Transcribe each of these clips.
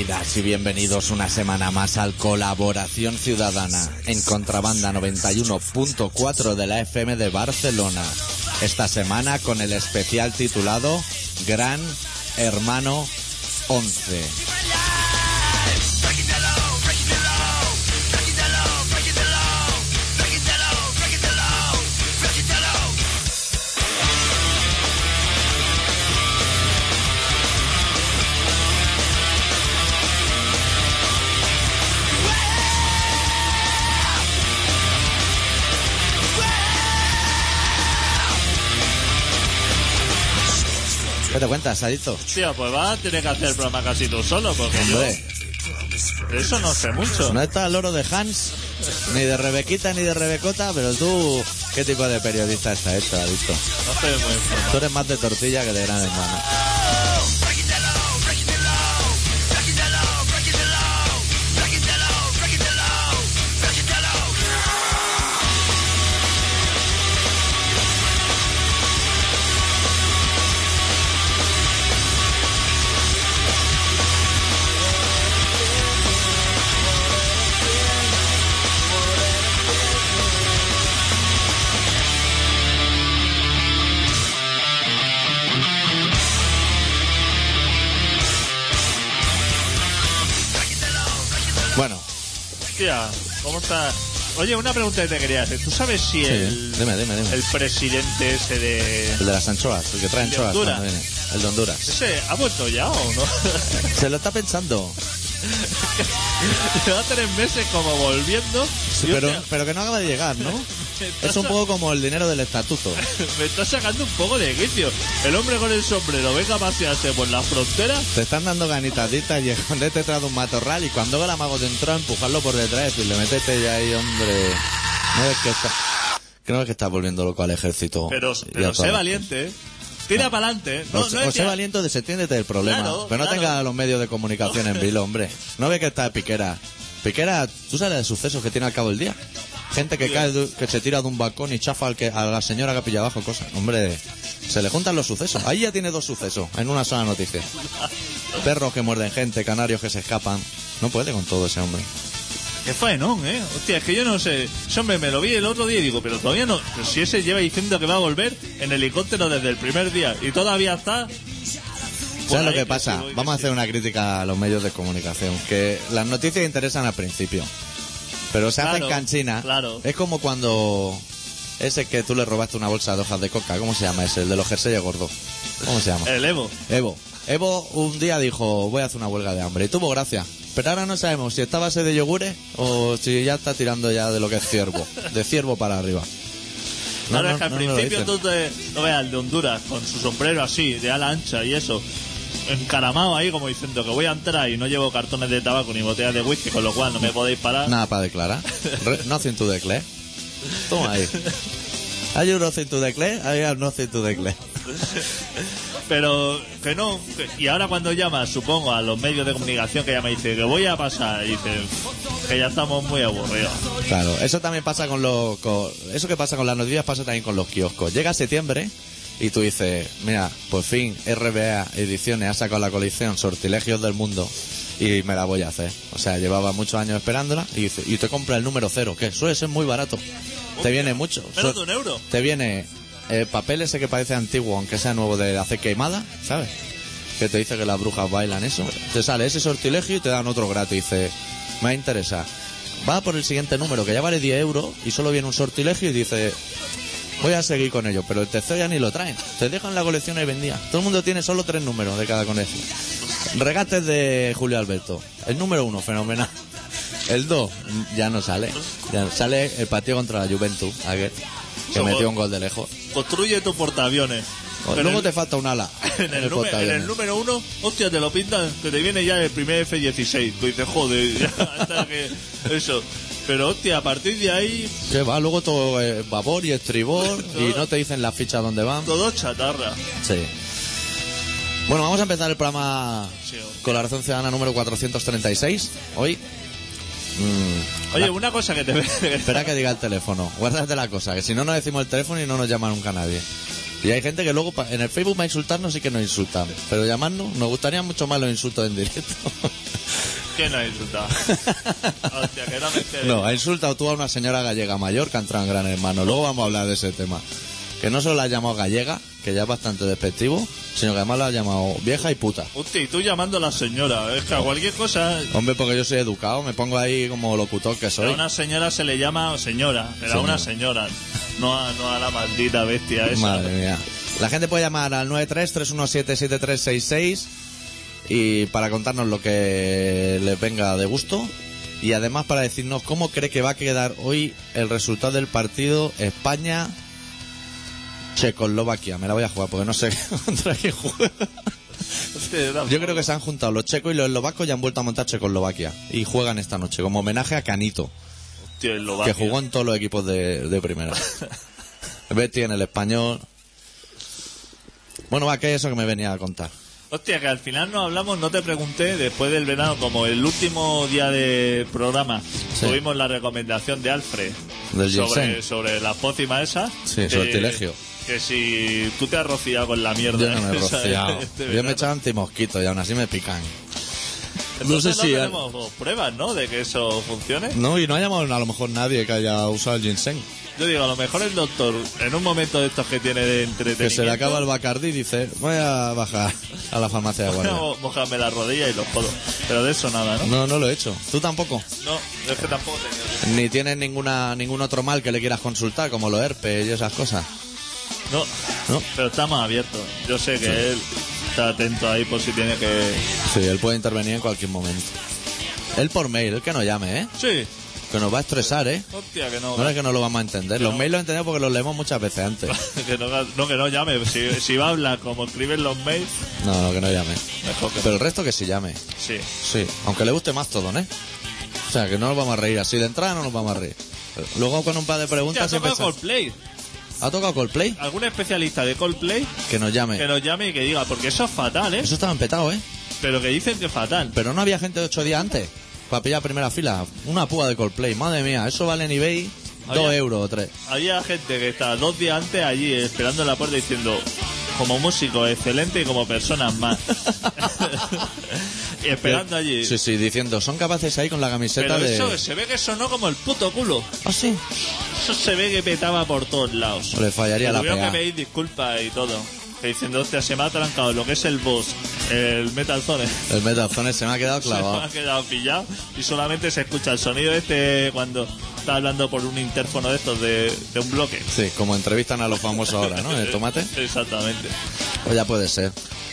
Bienvenidas y bienvenidos una semana más al Colaboración Ciudadana en Contrabanda 91.4 de la FM de Barcelona. Esta semana con el especial titulado Gran Hermano 11. ¿Qué te cuentas, Adito? Tío, pues va a tener que hacer el programa casi tú solo, porque Hombre, yo eso no sé mucho. no está el loro de Hans, ni de Rebequita, ni de Rebecota, pero tú, ¿qué tipo de periodista está esto, Adito? No estoy muy informado. Tú eres más de tortilla que de gran hermano. Bueno, Tía, ¿cómo está? Oye, una pregunta que te quería hacer. ¿Tú sabes si el, dime, dime, dime. el presidente ese de... el de las anchoas, el que trae El de anchoas Honduras. cuando viene. El de Honduras. ¿Ese ha vuelto ya o no? Se lo está pensando, Lleva tres meses como volviendo. Sí, y, pero, hostia, pero que no acaba de llegar, ¿no? Es un poco como el dinero del estatuto. Me está sacando un poco de quicio. El hombre con el sombrero venga a pasearse por la frontera. Te están dando ganitaditas y esconderte tras de un matorral y cuando ve la mago de entrar, empujarlo por detrás y decirle, métete ya ahí, hombre. No ves que está... No ves que está volviendo loco al ejército. Pero, pero sé valiente, ¿eh? Tira para adelante. No, o, no se- es o sé que- valiente, desentiéndete del problema. Claro, pero no claro. tenga los medios de comunicación en vilo, hombre. No ves que está de piquera. Piquera, tú sabes de sucesos que tiene al cabo del día. Gente que cae, de- que se tira de un balcón y chafa al que, a la señora que pilla abajo cosas. Hombre, se le juntan los sucesos. Ahí ya tiene dos sucesos en una sola noticia. Perros que muerden gente, canarios que se escapan. No puede con todo ese hombre. Qué faenón, ¿eh? Hostia, es que yo no sé. Ese hombre me lo vi el otro día y digo, pero todavía no. pero si ese lleva diciendo que va a volver en helicóptero desde el primer día y todavía está. por ¿Sabes lo que pasa? Vamos a hacer una crítica a los medios de comunicación. Que las noticias interesan al principio. Pero se hacen Claro, canchinas. claro. Es como cuando ese que tú le robaste una bolsa de hojas de coca. ¿Cómo se llama ese? El de los jerseys gordos. ¿Cómo se llama? El Evo. Evo. Evo un día dijo, voy a hacer una huelga de hambre. Y tuvo gracia. Pero ahora no sabemos si está a base de yogures o si ya está tirando ya de lo que es ciervo. De ciervo para arriba. No, Claro, es que al no nos lo principio dicen. tú te, no veas el de Honduras con su sombrero así, de ala ancha y eso, encaramado ahí como diciendo que voy a entrar y no llevo cartones de tabaco ni botellas de whisky, con lo cual no me podéis parar. Nada para declarar. Re- nothing to declare. Toma ahí. Hay un nothing to declare, hay un nothing to declare. Pero que no, que- y ahora cuando llamas, supongo, a los medios de comunicación que llama y dice que voy a pasar, y dice que ya estamos muy aburridos. Claro, eso también pasa con los... con- eso que pasa con las noticias pasa también con los kioscos. Llega septiembre y tú dices, mira, por fin RBA Ediciones ha sacado la colección Sortilegios del Mundo y me la voy a hacer. O sea, llevaba muchos años esperándola y, dice, y te compra el número cero, que suele ser muy barato. Te viene mucho. Menos de un euro. te viene el papel ese que parece antiguo, aunque sea nuevo de hacer queimada, ¿sabes? Que te dice que las brujas bailan eso. Te sale ese sortilegio y te dan otro gratis. Dice, me interesa. Va por el siguiente número, que ya vale 10 euros, y solo viene un sortilegio y dice, voy a seguir con ello. Pero el tercero ya ni lo traen. Te dejan la colección ahí vendida. Todo el mundo tiene solo tres números de cada colección. Regates de Julio Alberto. El número uno, fenomenal. El dos, ya no sale. Ya sale el partido contra la Juventus, aquel, que metió un gol de lejos. Construye tu portaaviones. O Luego te falta un ala. En el, número, en el número uno, hostia, te lo pintan, que te viene ya el primer F-16. Tú dices, joder, ya hasta que. Eso. Pero hostia, a partir de ahí, Que va, luego todo eh, vapor y estribor y no te dicen las fichas dónde van. todo chatarra. Sí. Bueno, vamos a empezar el programa Sí, con la razón ciudadana número 436. Hoy. Mm, Oye, una cosa que te espera que diga el teléfono. Guárdate la cosa, que si no, no decimos el teléfono y no nos llama nunca nadie. Y hay gente que luego pa- en el Facebook para insultarnos sí que nos insultan. Pero llamarnos, nos gustaría mucho más los insultos en directo. ¿Quién ha insultado? Hostia, que no me enteré. No, ha insultado tú a una señora gallega mayor que ha entrado en Gran Hermano. Luego vamos a hablar de ese tema. Que no solo la ha llamado gallega, que ya es bastante despectivo, sino que además la ha llamado vieja y puta. Hostia, y tú llamando a la señora. Es que a cualquier cosa. Hombre, porque yo soy educado, me pongo ahí como locutor que A soy. una señora se le llama señora. Era Señora. una señora. No a, no a la maldita bestia esa. Madre mía. La gente puede llamar al 93-317-7366 y para contarnos lo que les venga de gusto y además para decirnos cómo cree que va a quedar hoy el resultado del partido España Checoslovaquia. Me la voy a jugar porque no sé contra quién juega. Yo creo que se han juntado los checos y los eslovacos y han vuelto a montar Checoslovaquia y juegan esta noche como homenaje a Canito, Hostia, que jugó en todos los equipos de, de primera. Betty en el español. Bueno, va, ¿qué es eso que me venía a contar? Hostia, que al final no hablamos, no te pregunté, después del verano, como el último día de programa, Sí. tuvimos la recomendación de Alfred Del sobre, ginseng. sobre las pócimas esas. Sí, sortilegio. Que si tú te has rociado con la mierda. Yo no me he esa rociado. este Yo me he echado antimosquito y aún así me pican. Entonces no, si- tenemos pruebas, ¿no? De que eso funcione. No, y no ha llamado a lo mejor nadie que haya usado el ginseng. Yo digo, a lo mejor el doctor, en un momento de estos que tiene de entretenimiento... Que se le acaba el Bacardi y dice, voy a bajar a la farmacia de guardia. Mojarme la rodilla y los codos. Pero de eso nada, ¿no? No, no lo he hecho. ¿Tú tampoco? No, es que tampoco tenía... Ni tienes ninguna ningún otro mal que le quieras consultar, como los herpes y esas cosas. No, ¿No? pero estamos abiertos. Yo sé que él está atento ahí por si tiene que... Sí, él puede intervenir en cualquier momento. Él por mail, él que nos llame, ¿eh? Sí. Que nos va a estresar, ¿eh? Hostia, que no... No es que no lo vamos a entender. Los mails los entendemos porque los leemos muchas veces antes. que no, no, que no llame. Si, si va a hablar como escriben los mails, No, no, que no llame. mejor que Pero el resto que sí llame. Sí. Sí, aunque le guste más todo, ¿eh? O sea, que no nos vamos a reír así. De entrada no nos vamos a reír. Luego con un par de Hostia, preguntas ha siempre... tocado Coldplay. ¿Ha tocado Coldplay? ¿Algún especialista de Coldplay Que nos llame. que nos llame y que diga? Porque eso es fatal, ¿eh? Eso estaba empetado, ¿eh? Pero que dicen que es fatal. Pero no había gente de ocho días antes. Para pillar primera fila. Una púa de Coldplay. Madre mía, eso vale en eBay Había- dos euros o tres. Había gente que está dos días antes allí esperando en la puerta diciendo, como músico excelente y como personas más. y esperando allí. Sí, sí, diciendo, son capaces ahí con la camiseta Pero de... eso se ve que sonó como el puto culo. Ah, sí. Eso se ve que petaba por todos lados. Le fallaría la Tuvieron que pedir disculpas y todo. Que diciendo, hostia, se me ha trancado lo que es el boss, el Metal Zone. El Metazone se me ha quedado Se me clavado. ha quedado pillado y solamente se escucha el sonido este cuando está hablando por un interfono de estos de, de un bloque. Sí, como entrevistan a los famosos ahora, ¿no? El tomate. Exactamente. Pues ya puede ser.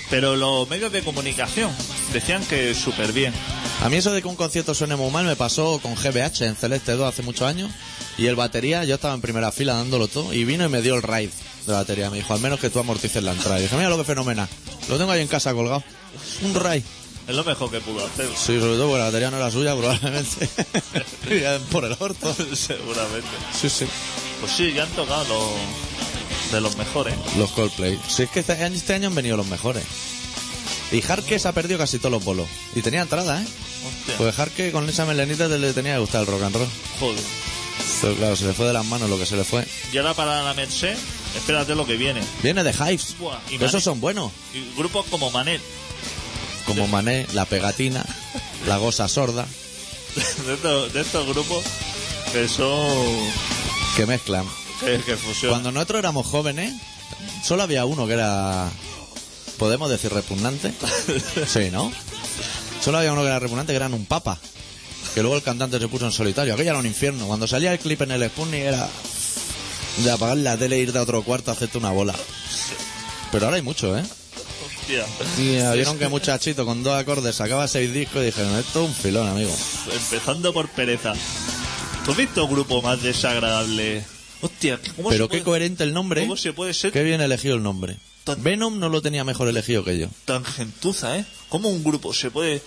Pero los medios de comunicación decían que súper bien. A mí eso de que un concierto suene muy mal me pasó con GBH en Celeste 2 hace muchos años. Y el batería, yo estaba en primera fila dándolo todo. Y vino y me dio el raid de la batería. Me dijo, al menos que tú amortices la entrada. Y dije, mira lo que fenomenal. Lo tengo ahí en casa colgado. Un raid. Es lo mejor que pudo hacer. Sí, sobre todo porque la batería no era suya, probablemente. Por el orto. Seguramente. Sí, sí. Pues sí, ya han tocado los de los mejores. Los Coldplay. Sí, es que este año, este año han venido los mejores. Y Jarque se ha perdido casi todos los bolos. Y tenía entrada, ¿eh? Hostia. Pues Jarque con esa melenita le tenía que gustar el rock and roll. Joder. Pero claro, se le fue de las manos lo que se le fue. Y ahora para la Merced, espérate lo que viene. Viene de Hives. Buah, y esos Manet. son buenos. Y grupos como Manet. Como Mané, La Pegatina, La Gosa Sorda, De estos, de estos grupos que son. que mezclan. Cuando nosotros éramos jóvenes, solo había uno que era, podemos decir, repugnante. Sí, ¿no? Solo había uno que era repugnante, que era un papa. Que luego el cantante se puso en solitario. Aquello era un infierno. Cuando salía el clip en el Sputnik era de apagar la tele e irte a otro cuarto a hacerte una bola. Pero ahora hay mucho, ¿eh? Hostia. Y vieron que muchachito con dos acordes sacaba seis discos y dijeron, esto es un filón, amigo. Empezando por pereza. ¿Tú has visto grupo más desagradable? Hostia, ¿cómo Pero se qué coherente el nombre. ¿Cómo se puede ser Qué bien elegido el nombre. Tan- Venom no lo tenía mejor elegido que yo. tan gentuza, eh? ¿Cómo un grupo se puede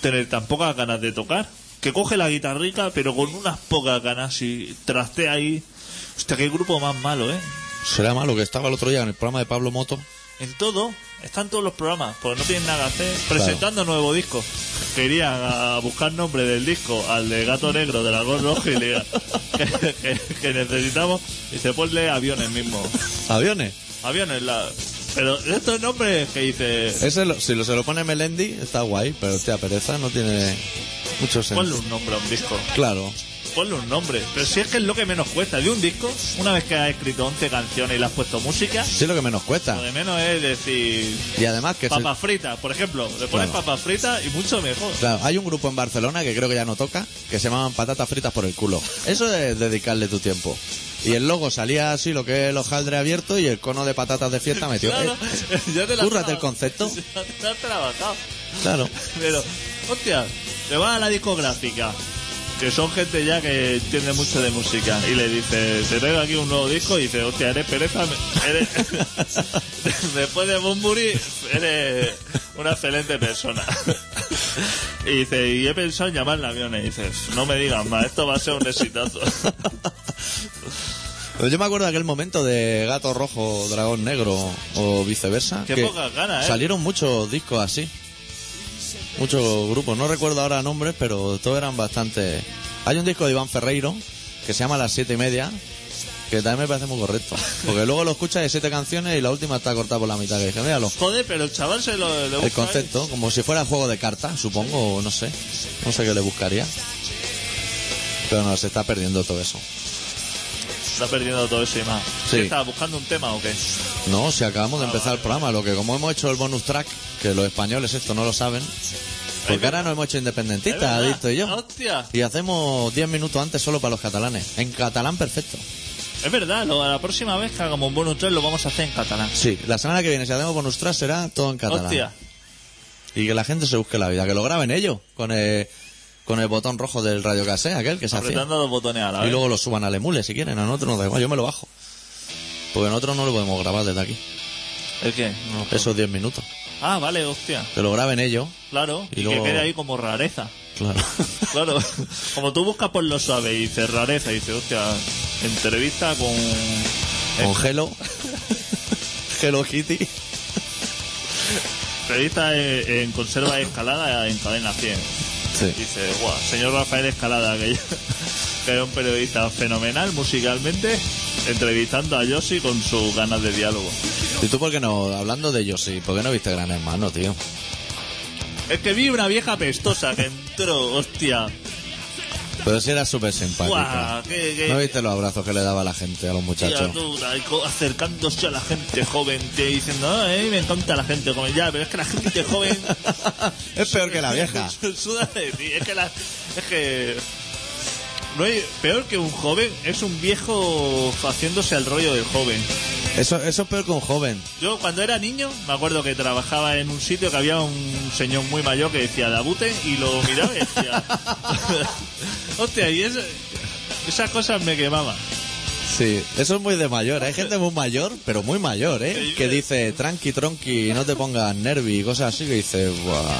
tener tan pocas ganas de tocar? Que coge la guitarrica, pero con unas pocas ganas y trastea ahí. Hostia, qué grupo más malo, ¿eh? Será malo que estaba el otro día en el programa de Pablo Moto. En todo, están todos los programas, porque no tienen nada que hacer. Presentando nuevo disco. Que irían a buscar nombre del disco al de Gato Negro de la Gol Roja y le digan que, que- que necesitamos. Y se ponle aviones mismo. ¿Aviones? Aviones, la... Pero estos nombres que dice... Ese lo- si lo, se lo pone Melendi, está guay, pero hostia, pereza no tiene mucho Ponle sentido. un nombre a un disco. Claro. Ponle un nombre. Pero si es que es lo que menos cuesta. De un disco, una vez que has escrito 11 canciones y le has puesto música, Sí, lo que menos cuesta. lo de menos es decir... Y además que se- Papas fritas, por ejemplo. Le pones Claro. papas fritas y mucho mejor. Claro, hay un grupo en Barcelona que creo que ya no toca, que se llamaban patatas fritas por el culo. Eso es dedicarle tu tiempo. Y el logo salía así, lo que es el hojaldre abierto y el cono de patatas de fiesta metido. Claro, Eh, ya te la cúrrate el concepto. Ya te la has trabajado. claro. Pero, hostia, te vas a la discográfica, que son gente ya que entiende mucho de música, y le dices, te traigo aquí un nuevo disco, y dice, hostia, eres pereza, eres... después de Bumburi, eres una excelente persona. y dice, y he pensado en llamarle aviones, y dices, no me digas más, esto va a ser un exitazo. Pues yo me acuerdo de aquel momento de Gato Rojo, Dragón Negro o viceversa. Qué que pocas ganas, ¿eh? Salieron muchos discos así. Muchos grupos. No recuerdo ahora nombres, pero todos eran bastante... Hay un disco de Iván Ferreiro que se llama Las Siete y Media, que también me parece muy correcto. Porque luego lo escuchas de siete canciones y la última está cortada por la mitad. Que dije, míralo. Joder, pero el chaval se lo... le busca El concepto, como si fuera juego de cartas, supongo, o no sé. No sé qué le buscaría. Pero no, se está perdiendo todo eso. Está perdiendo todo eso y más. Sí. ¿Qué estás buscando un tema o qué? No, si acabamos de empezar el programa, lo que como hemos hecho el bonus track, que los españoles esto no lo saben, porque ahora no hemos hecho ¿Es independentistas, verdad? Adicto y yo. Hostia. Y hacemos 10 minutos antes solo para los catalanes. En catalán perfecto. Es verdad, lo, la próxima vez que hagamos un bonus track lo vamos a hacer en catalán. Sí, la semana que viene si hacemos bonus track será todo en catalán. Hostia. Y que la gente se busque la vida, que lo graben ellos, con el, con el botón rojo del radio cassette, aquel que se hacía. Apretando los botones a la Y luego lo suban al emule si quieren, a nosotros nos da igual, yo me lo bajo. Porque nosotros no lo podemos grabar desde aquí, ¿El qué? No. esos 10 minutos. Ah, vale, hostia. Que lo graben ellos, Claro. Y Y, luego- que quede ahí como rareza. claro. Claro. como tú buscas por lo suave y dices rareza y dices, hostia, entrevista con... Con Hello. Hello Kitty. Entrevista en, en conserva de escalada en cadena 100. Sí. Dice, guau, señor Rafael Escalada, que, que es un periodista fenomenal musicalmente, entrevistando a Yoshi con sus ganas de diálogo. ¿Y tú por qué no? Hablando de sí. ¿Por qué no viste Gran Hermano, tío? Es que vi una vieja pestosa que entró, hostia. Pero sí era súper simpática. Guau, qué, qué ¿No viste los abrazos que le daba a la gente, a los muchachos? criatura, y co- acercándose a la gente joven, y diciendo, "Ah, a mí me encanta la gente joven, ya, pero es que la gente joven es peor que la vieja. suda de ti, es que la, es que no hay, peor que un joven es un viejo haciéndose el rollo del joven. Eso, eso es peor que un joven. Yo cuando era niño me acuerdo que trabajaba en un sitio que había un señor muy mayor que decía Dabute y lo miraba y decía hostia y eso- esas cosas me quemaban. Sí, eso es muy de mayor. Hay gente muy mayor, pero muy mayor, ¿eh? Que dice tranqui, tronqui, no te pongas nervi y cosas así que dice, buah.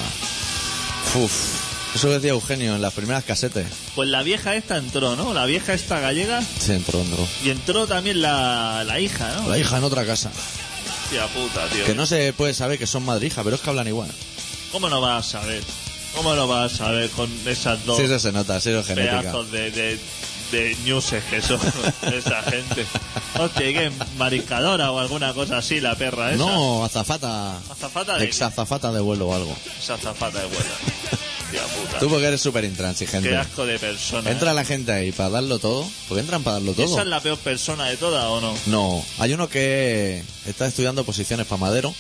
Uf. Eso decía Eugenio en las primeras casetes. Pues la vieja esta entró, ¿no? La vieja esta gallega Sí, entró, entró. y entró también la, la hija, ¿no? La hija en otra casa. Hostia puta, tío. Que no se puede saber que son madre hija, pero es que hablan igual. ¿Cómo no vas a saber? ¿Cómo no vas a saber con esas dos Sí, eso se nota, sí, es genética. pedazos de, de, de ñuses que son esa gente? Hostia, ¿y qué? ¿Mariscadora o alguna cosa así, la perra esa? No, azafata. ¿Azafata de Ex azafata de vuelo o algo. Esa azafata de vuelo. Hostia puta. Tú porque eres súper Qué intransigente. asco de persona. Entra ¿eh? la gente ahí para darlo todo. Porque entran para darlo todo. ¿Esa es la peor persona de todas o no? No, hay uno que está estudiando posiciones para madero.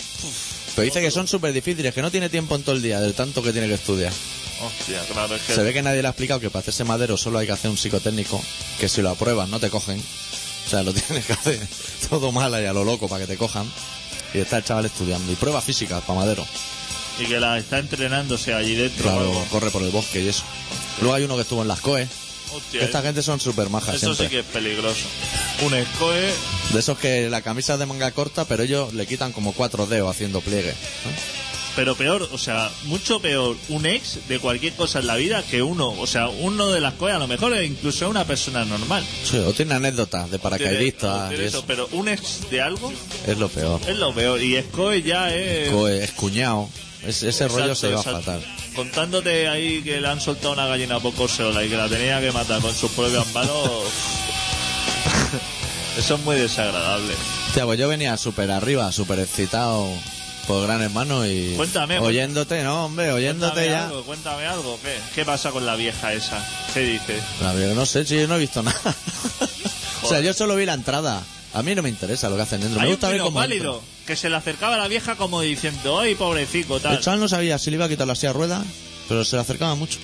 Pero dice que son súper difíciles, que no tiene tiempo en todo el día del tanto que tiene que estudiar. Hostia, claro, es que... Se ve que nadie le ha explicado que para hacerse madero solo hay que hacer un psicotécnico, que si lo apruebas no te cogen. O sea, lo tienes que hacer todo mal y a lo loco para que te cojan. Y está el chaval estudiando. Y pruebas físicas para madero. Y que la está entrenándose allí dentro. o Claro, algo. corre por el bosque y eso. Luego hay uno que estuvo en las COE. Hostia, Que esta gente son súper majas eso sí que es peligroso. Un escoe... De esos que la camisa es de manga corta, pero ellos le quitan como cuatro dedos haciendo pliegue. Pero peor, o sea, mucho peor un ex de cualquier cosa en la vida que uno. O sea, uno de las cosas, a lo mejor es incluso una persona normal. Sí, o tiene anécdotas de paracaidistas Tiene- eso. Pero un ex de algo Es lo peor. es lo peor. Y escoe ya es... Coe, es cuñado. Es- ese rollo se lleva exacto. fatal. Contándote ahí que le han soltado una gallina poco sola y que la tenía que matar con sus propias manos. Eso es muy desagradable. Hostia, pues yo venía súper arriba, súper excitado por Gran Hermano y... Cuéntame, Oyéndote, no, hombre, oyéndote Cuéntame ya. algo, cuéntame algo. ¿Qué? ¿Qué pasa con la vieja esa? ¿Qué dice? La verdad, no sé, si yo no he visto nada. o sea, yo solo vi la entrada. A mí no me interesa lo que hacen dentro. Me un gusta ver cómo válido que se le acercaba a la vieja como diciendo, ¡ay, pobrecito, tal! El chaval no sabía si le iba a quitar la silla de ruedas, pero se le acercaba mucho.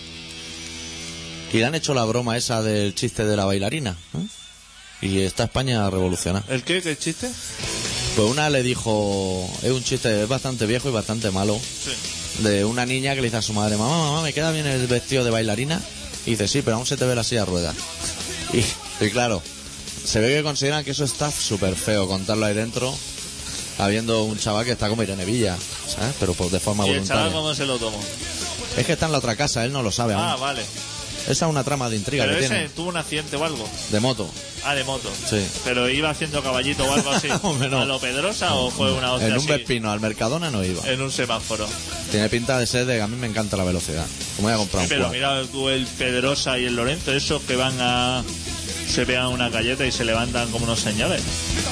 Y le han hecho la broma esa del chiste de la bailarina. ¿eh? Y está España revolucionada. ¿El qué? ¿Qué chiste? Pues una le dijo, es un chiste, es bastante viejo y bastante malo, Sí. de una niña que le dice a su madre, mamá, mamá, me queda bien el vestido de bailarina. Y dice, sí, pero aún se te ve la silla. Y, y claro, se ve que consideran que eso está súper feo contarlo ahí dentro, habiendo un chaval que está como Irene Villa, ¿sabes? Pero pues de forma ¿Y el chaval voluntaria. cómo se lo tomó? Es que está en la otra casa, él no lo sabe Ah, aún. vale. Esa es una trama de intriga Pero que ese tiene. tuvo un accidente o algo. De moto. Ah, de moto. Sí. Pero iba haciendo caballito o algo así. Hombre, no. ¿A lo Pedrosa o fue una hostia En un así? Vespino, al Mercadona no iba. En un semáforo. Tiene pinta de ser de que a mí me encanta la velocidad. Como voy a comprar un Pero Quad. mira tú el Pedrosa y el Lorenzo, esos que van a... Se pegan una galleta y se levantan como unos señores.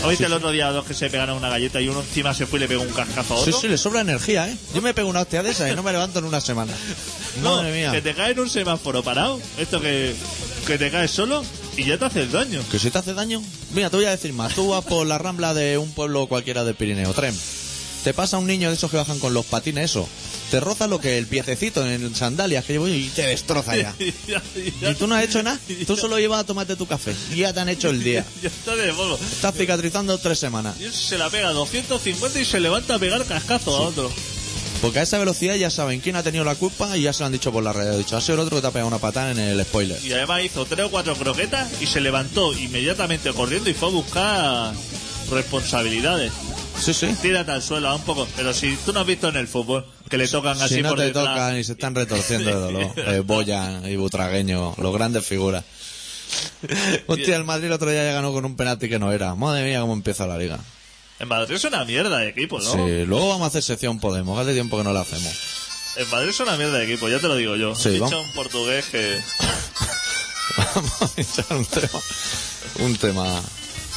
¿No viste el otro día dos que se pegaron una galleta y uno encima se fue y le pegó un cascazo a Sí, otro? sí, le sobra energía, ¿eh? Yo me pego una hostia de esa y no me levanto en una semana. No, Madre mía. que te cae en un semáforo parado. Esto que, que te caes solo y ya te haces daño. ¿Que si te hace daño? Mira, te voy a decir más. Tú vas por la rambla de un pueblo cualquiera del Pirineo, Trem. Te pasa un niño de esos que bajan con los patines, eso. Te roza lo que el piececito en sandalias que llevo y te destroza ya. Y ya, ya- Y tú no has hecho nada. Tú solo llevas a tomarte tu café. Y ya te han hecho el día. ya está de polvo. Estás cicatrizando tres semanas. Y se la pega a 250 y se levanta a pegar cascazo a otro. Porque a esa velocidad ya saben quién ha tenido la culpa y ya se lo han dicho por la red. Ha dicho, ha sido el otro que te ha pegado una patada en el spoiler. Y además hizo tres o cuatro croquetas y se levantó inmediatamente corriendo y fue a buscar responsabilidades. Sí, sí. Tírate al suelo un poco. Pero si tú no has visto en el fútbol que le tocan así Si no por te detrás. tocan y se están retorciendo de dolor. Eh, Boyan y Butragueño, los grandes figuras. Hostia, el Madrid el otro día ya ganó con un penalti que no era. Madre mía, cómo empieza la liga. En Madrid es una mierda de equipo, ¿no? Sí, luego vamos a hacer sección Podemos. Hace tiempo que no la hacemos. En Madrid es una mierda de equipo, ya te lo digo yo. Sí, He dicho un portugués que... Vamos a echar un tema. Un tema.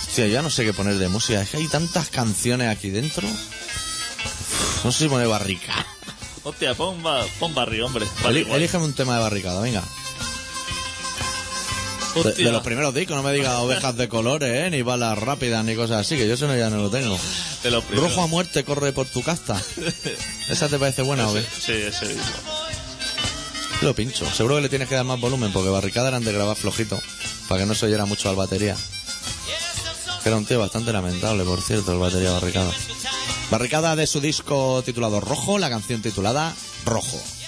Hostia, ya no sé qué poner de música. Es que hay tantas canciones aquí dentro. No sé si poner barrica. Hostia, pon, ba- pon barrio, hombre. Vale. Elígeme un tema de barricada, venga. De, los primeros discos, no me digas ovejas de colores, ¿eh? ni balas rápidas, ni cosas así, que yo eso no, ya no lo tengo. De los primeros. Rojo a muerte corre por tu casta. ¿Esa te parece buena o qué? Sí, ese mismo. Lo pincho. Seguro que le tienes que dar más volumen porque Barricada eran de grabar flojito. Para que no se oyera mucho al batería. Que era un tío bastante lamentable, por cierto, el batería Barricada. Barricada de su disco titulado Rojo, la canción titulada Rojo.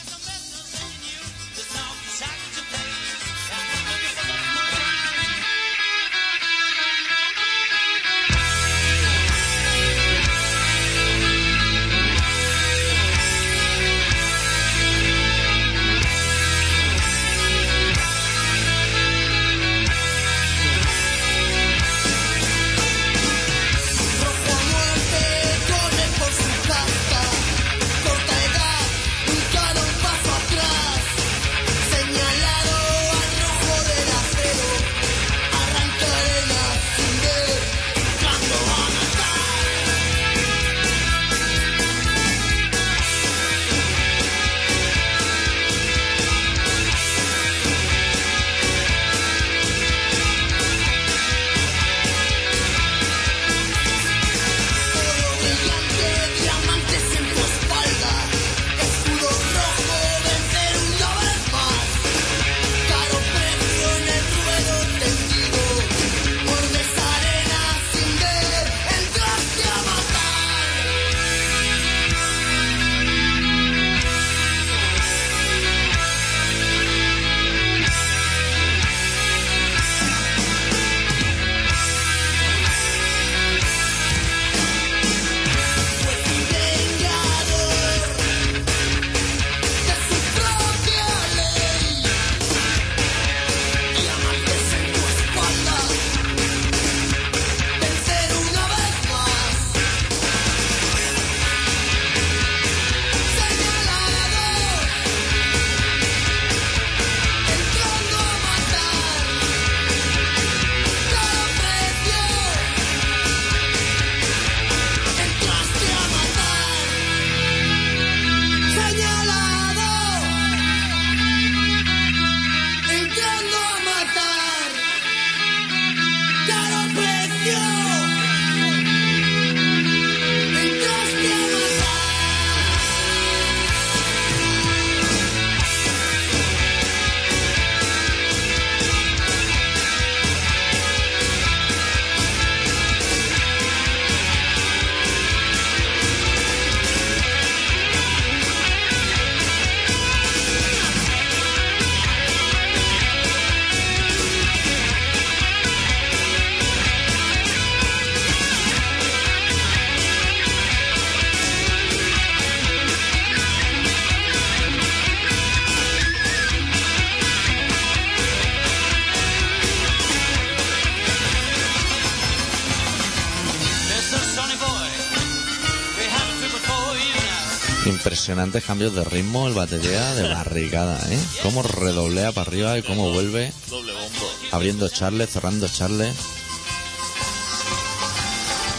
Cambios de ritmo, el batería de barricada, ¿eh? Cómo redoblea para arriba y cómo vuelve, Doble bombo. abriendo charles, cerrando charles.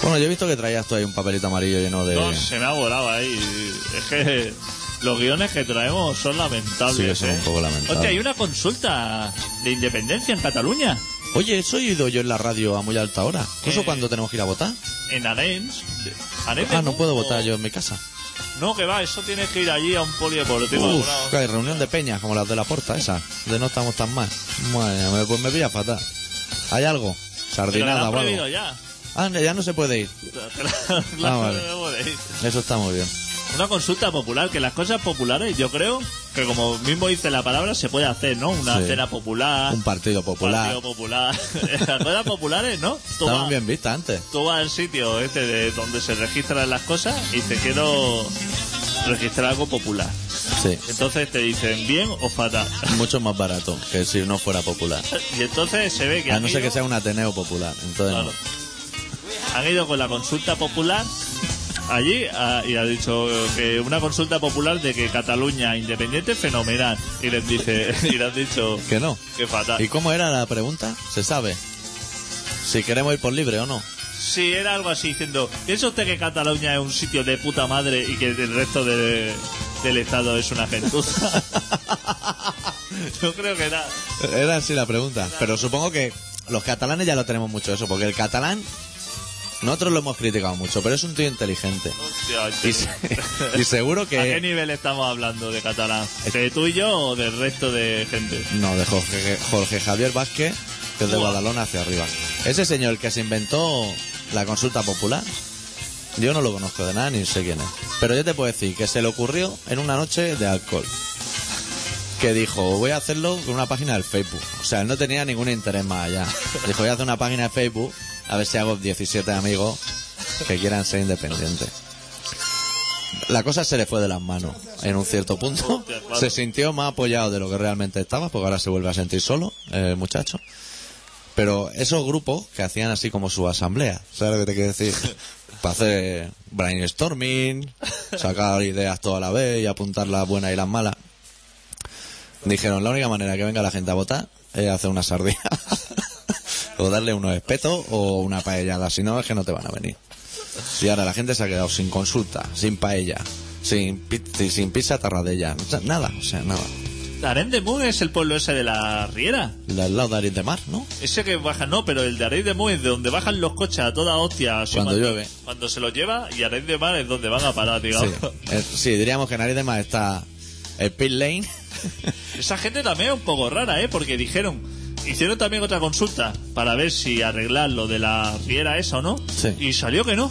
Bueno, yo he visto que traías tú ahí un papelito amarillo lleno de... No, se me ha volado ahí. Es que los guiones que traemos son lamentables. Sí, que son ¿eh? un poco lamentables. Hostia, hay una consulta de independencia en Cataluña. Oye, eso he oído yo en la radio a muy alta hora. ¿Eso Eh, cuando tenemos que ir a votar? En. Arenys Ah, no puedo votar yo en mi casa. No, que va, eso tienes que ir allí a un polideportivo. Uf, que hay reunión de peñas como las de la porta esa, de no estamos tan mal. Madre mía, me- pues me pilla fatal. ¿Hay algo? Sardinada o algo. ya. Ah, no, ya no se puede ir. Claro, Ah, vale. no puede ir. Eso está muy bien. Una consulta popular, que las cosas populares, yo creo que como mismo dice la palabra, se puede hacer, ¿no? Una Sí. cena popular, Un partido popular. partido popular. las cosas populares, ¿no? Tú Estaban vas, bien vistas antes. tú vas al sitio este de donde se registran las cosas y te quiero registrar algo popular. Sí. Entonces te dicen bien o fatal. Mucho más barato que si no fuera popular. Y entonces se ve que A han no ser ido- que sea un Ateneo popular. Entonces, Claro. Han ido con la consulta popular allí ah, y ha dicho que una consulta popular de que Cataluña independiente fenomenal y les dice y le han dicho que no. que fatal. ¿Y cómo era la pregunta? ¿Se sabe? Si queremos ir por libre o no. Sí, era algo así diciendo, ¿piensa usted que Cataluña es un sitio de puta madre y que el resto de- del estado es una gentuza? Yo creo que era Era así la pregunta. Pero supongo que los catalanes ya lo tenemos mucho eso, porque el catalán, nosotros lo hemos criticado mucho, pero es un tío inteligente. Hostia, Y, se- y seguro ¿A qué que... nivel estamos hablando de catalán? ¿De tú y yo o del resto de gente? No, de Jorge, Jorge Javier Vázquez, que es de Buah. Badalona hacia arriba. Ese señor el que se inventó la consulta popular, yo no lo conozco de nada ni sé quién es. Pero yo te puedo decir que se le ocurrió en una noche de alcohol. Que dijo, voy a hacerlo con una página del Facebook. O sea, él no tenía ningún interés más allá. Dijo, voy a hacer una página de Facebook, a ver si hago 17 amigos que quieran ser independientes. La cosa se le fue de las manos en un cierto punto. Se sintió más apoyado de lo que realmente estaba, porque ahora se vuelve a sentir solo, el muchacho. Pero esos grupos que hacían así como su asamblea, ¿sabes lo que te quiero decir? Para hacer brainstorming, sacar ideas toda la vez y apuntar las buenas y las malas. Dijeron, la única manera que venga la gente a votar es hacer una sardina. o darle unos espetos o una paellada, si no es que no te van a venir. Y ahora la gente se ha quedado sin consulta, sin paella, sin, pi- sin pizza tarradella, o sea, nada, o sea, nada. Arén de es el pueblo ese de la Riera. La- Al lado de Ariz de Mar, ¿no? Ese que baja, no, pero el de Arenys de Munt es de donde bajan los coches a toda hostia. así Cuando llueve. Cuando se los lleva y Arenys de Mar es donde van a parar, digamos. Sí, Eh, sí, diríamos que en de Mar está el pit lane. Esa gente también es un poco rara, ¿eh? Porque dijeron, hicieron también otra consulta para ver si arreglar lo de la Riera esa o no. Sí. Y salió que no.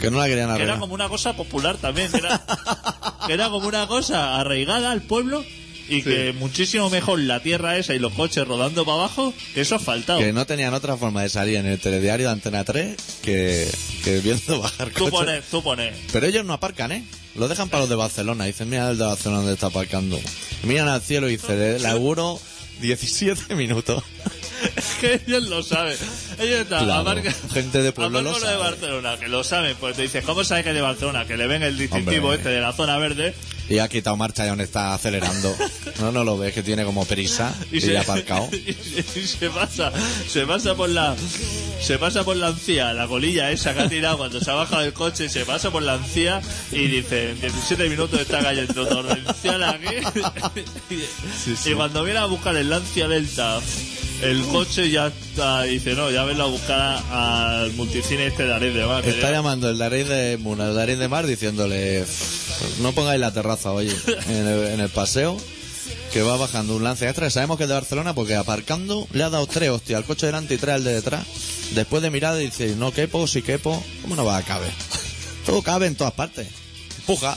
que no la querían Que era arreglar. como una cosa popular también. Que era, que era como una cosa arraigada al pueblo y que muchísimo mejor la tierra esa y los coches rodando para abajo, que eso ha faltado. Que no tenían otra forma de salir en el telediario de Antena 3 que, que viendo bajar Tú coches. pones, tú pones. Pero ellos no aparcan, ¿eh? Lo dejan para los de Barcelona. Dicen, mira el de Barcelona donde está aparcando. Miran al cielo y dicen, le auguro 17 minutos. que ellos lo saben. Ellos están Claro, gente de pueblo lo lo de sabe. Barcelona, que lo saben. Pues te dices, ¿cómo sabes que es de Barcelona? Que le ven el distintivo Hombre. este de la zona verde Y ha quitado marcha y aún está acelerando. No, no lo ves, que tiene como prisa y, ya ha aparcado. y se, y se pasa, se pasa por la, se pasa por la encía, la colilla esa que ha tirado cuando se ha bajado el coche, se pasa por la encía y dice, en 17 minutos está cayendo torrencial aquí. y cuando viene a buscar el Lancia Delta, el coche ya está, dice, no, ya venlo a buscar al multicine este de Ares de Mar. Está llamando el Darín de Muna, el Darín de Mar, diciéndole, no pongáis la terraza hoy en el, en el paseo, que va bajando un lance extra. Sabemos que es de Barcelona porque aparcando le ha dado tres hostias al coche delante y tres al de detrás. Después de mirar dice, no quepo, si quepo, ¿cómo no va a caber? Todo cabe en todas partes. Empuja.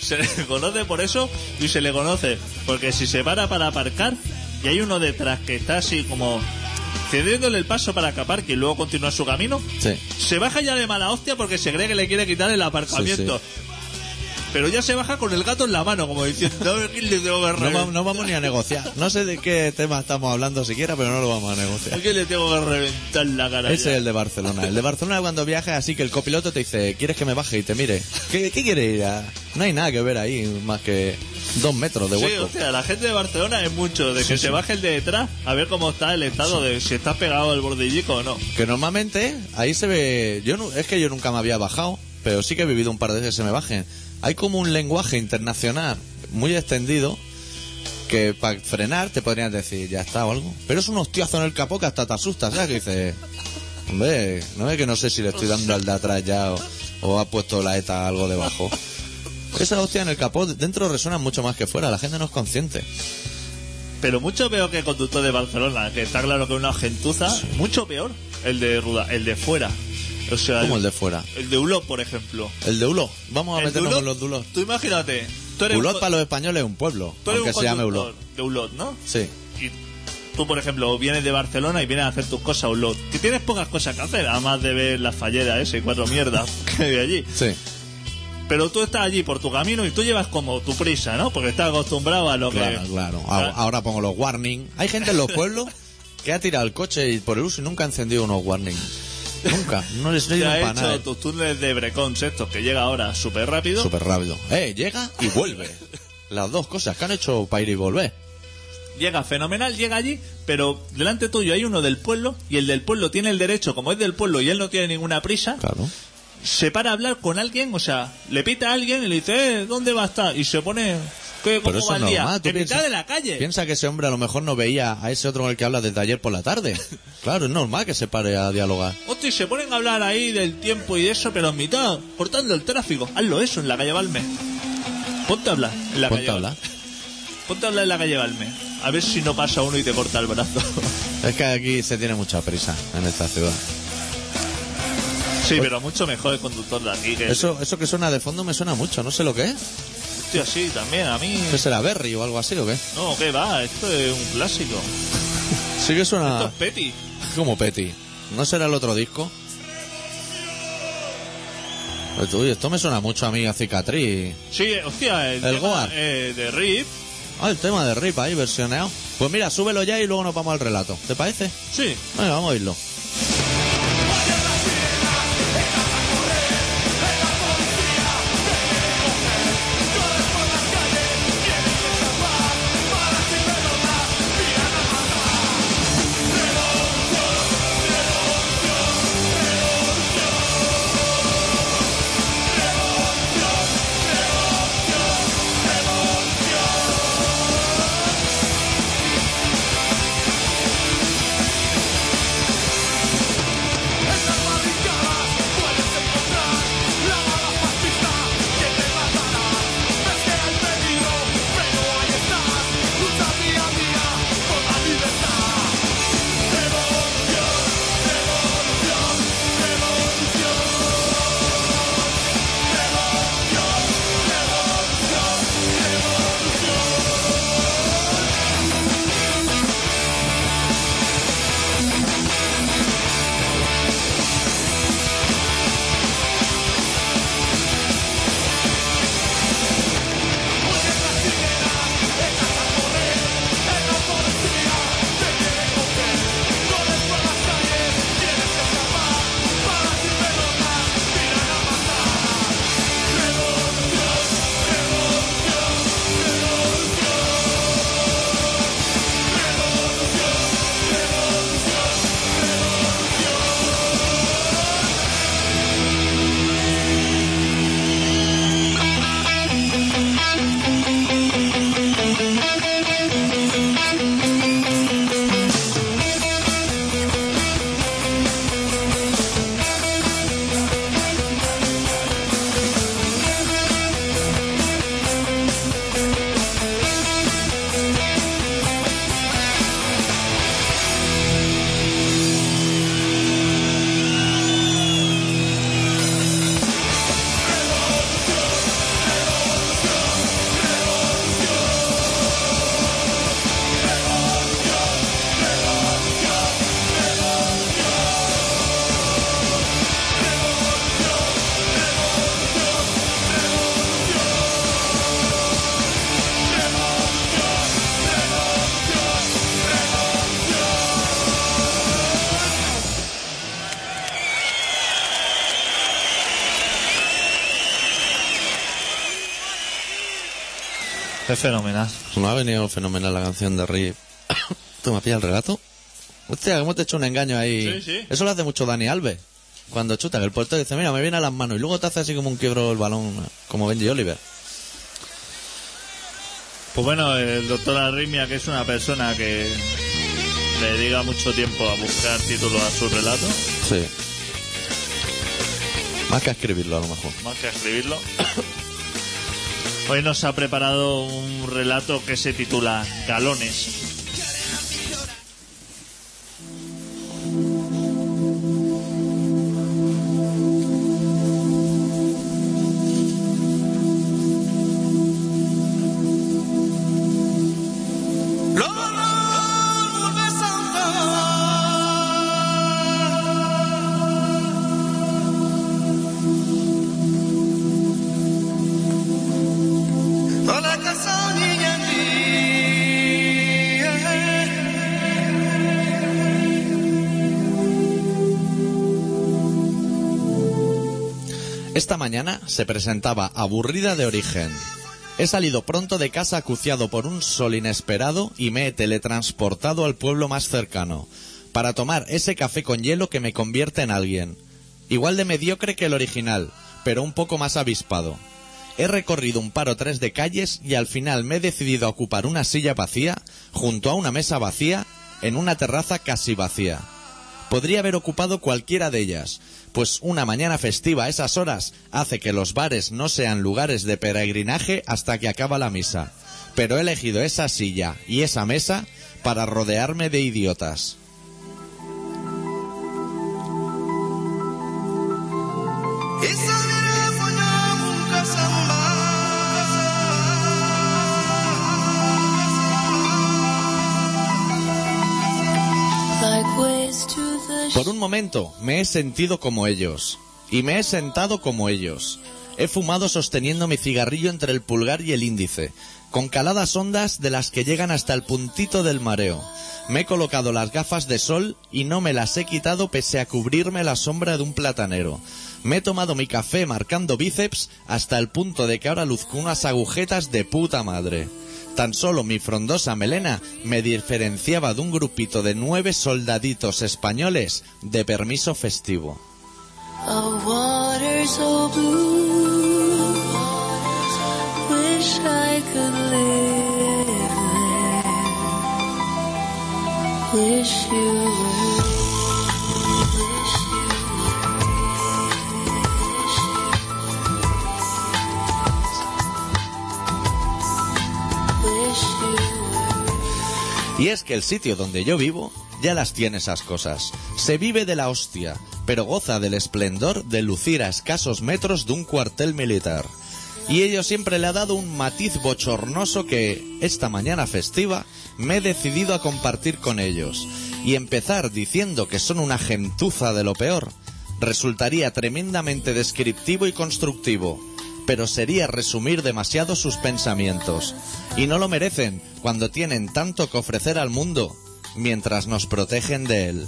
Se le conoce por eso y se le conoce porque si se para para aparcar y hay uno detrás que está así como cediéndole el paso para que aparque y luego continúa su camino, Sí. se baja ya de mala hostia porque se cree que le quiere quitar el aparcamiento. Pero ya se baja con el gato en la mano, como diciendo, "A quién le tengo que No, reventar? va- no vamos ni a negociar. No sé de qué tema estamos hablando siquiera, pero no lo vamos a ¿A negociar. quién le tengo que reventar la cara? Ese es el de Barcelona. El de Barcelona cuando viajas así que el copiloto te dice, ¿quieres que me baje y te mire? ¿Qué, qué quieres ir a? No hay nada que ver ahí, más que dos metros de Sí, hueco. hostia, la gente de Barcelona es mucho de que se baje el de detrás a ver cómo está el estado de si está pegado al bordillico o no. Que normalmente ahí se ve... yo no, Es que yo nunca me había bajado, pero sí que he vivido un par de veces que se me bajen. Hay como un lenguaje internacional muy extendido que para frenar te podrían decir, ya está o algo. Pero es un hostiazo en el capó que hasta te asusta, ¿sabes? Que dices, hombre, no es que no sé si le estoy dando al de atrás ya o, o ha puesto la ETA algo debajo. Esa hostia en el capó dentro resuena mucho más que fuera, la gente no es consciente. Pero mucho peor que el conductor de Barcelona, que está claro que es una gentuza, mucho peor el de Ruda, el de fuera. O sea, Como el de fuera. el de Ulot, por ejemplo. El de Ulo, vamos a El de meternos Ulot, con los Dulos. Tú imagínate, tú eres Ulot un, para los españoles es un pueblo, tú eres aunque un se llame Ulot. de Ulot, ¿no? Sí. Y tú, por ejemplo, vienes de Barcelona y vienes a hacer tus cosas a Ulot. Que tienes pocas cosas que hacer, además de ver las falleras ese y cuatro mierdas que hay allí. Sí, Pero tú estás allí por tu camino y tú llevas como tu prisa, ¿no? Porque estás acostumbrado a lo claro, que... claro. Ah, Ahora, ahora pongo los warning. Hay gente en los pueblos que ha tirado el coche y por el uso y nunca ha encendido unos warning. Nunca. No les sirven ha para hecho nada. tus túneles de brecons estos que llega ahora súper rápido. Súper rápido. Eh, llega y vuelve. Las dos cosas que han hecho para ir y volver. Llega fenomenal, llega allí, pero delante tuyo hay uno del pueblo y el del pueblo tiene el derecho, como es del pueblo y él no tiene ninguna prisa, Claro. se para a hablar con alguien, o sea, le pita a alguien y le dice, eh, ¿dónde va a estar? Y se pone, ¿qué, Pero ¿cómo eso va es el día? normal. tú en mitad piensa- de la calle. Piensa que ese hombre a lo mejor no veía a ese otro con el que habla desde ayer por la tarde. Claro, es normal que se pare a dialogar. Hostia, y se ponen a hablar ahí del tiempo y de eso, pero en mitad, cortando el tráfico. Hazlo eso en la calle Balme. Ponte a hablar en la Ponte calle a hablar. Ponte a hablar en la calle Balme. A ver si no pasa uno y te corta el brazo. Es que aquí se tiene mucha prisa en esta ciudad. sí, pero mucho mejor el conductor de aquí que Eso, eso que suena de fondo me suena mucho, no sé lo que es. Hostia, sí, también, a mí... ¿Qué será Berry o algo así o qué? No, ¿qué va? Esto es un clásico. Sí que Esto suena es Petty. como Petty. ¿No será el otro disco? Uy, esto me suena mucho a mí a cicatriz. Sí, hostia, el, El tema, Goar. eh, de Rip. Ah, el tema de Rip ahí versioneado. Pues mira, súbelo ya y luego nos vamos al relato. ¿Te parece? Sí, Venga, vamos a oírlo. Es fenomenal. No ha venido fenomenal la canción de Rip. ¿Tú me has pillado el relato? Hostia, ¿cómo te he hecho un engaño ahí? Sí, sí. Eso lo hace mucho Dani Alves. Cuando chuta, que el portero dice, mira, me viene a las manos. Y luego te hace así como un quiebro el balón, como Benji Oliver. Pues bueno, el doctor Arritmia, que es una persona que le dedica mucho tiempo a buscar títulos a su relato, Sí. Más que a escribirlo, a lo mejor. más que a escribirlo. Hoy nos ha preparado un relato que se titula Galones. Se presentaba aburrida de origen. He salido pronto de casa acuciado por un sol inesperado y me he teletransportado al pueblo más cercano, para tomar ese café con hielo que me convierte en alguien. Igual de mediocre que el original, pero un poco más avispado. He recorrido un par o tres de calles y al final me he decidido a ocupar una silla vacía, junto a una mesa vacía, en una terraza casi vacía. Podría haber ocupado cualquiera de ellas, pues una mañana festiva a esas horas hace que los bares no sean lugares de peregrinaje hasta que acaba la misa. Pero he elegido esa silla y esa mesa para rodearme de idiotas. Por un momento me he sentido como ellos. Y me he sentado como ellos. He fumado sosteniendo mi cigarrillo entre el pulgar y el índice, con caladas ondas de las que llegan hasta el puntito del mareo. Me he colocado las gafas de sol y no me las he quitado pese a cubrirme la sombra de un platanero. Me he tomado mi café marcando bíceps hasta el punto de que ahora luzco unas agujetas de puta madre. Tan solo mi frondosa melena me diferenciaba de un grupito de nueve soldaditos españoles de permiso festivo. Y es que el sitio donde yo vivo ya las tiene esas cosas. Se vive de la hostia, pero goza del esplendor de lucir a escasos metros de un cuartel militar. Y ello siempre le ha dado un matiz bochornoso que, esta mañana festiva, me he decidido a compartir con ellos. Y empezar diciendo que son una gentuza de lo peor, resultaría tremendamente descriptivo y constructivo, pero sería resumir demasiado sus pensamientos. Y no lo merecen cuando tienen tanto que ofrecer al mundo, mientras nos protegen de él.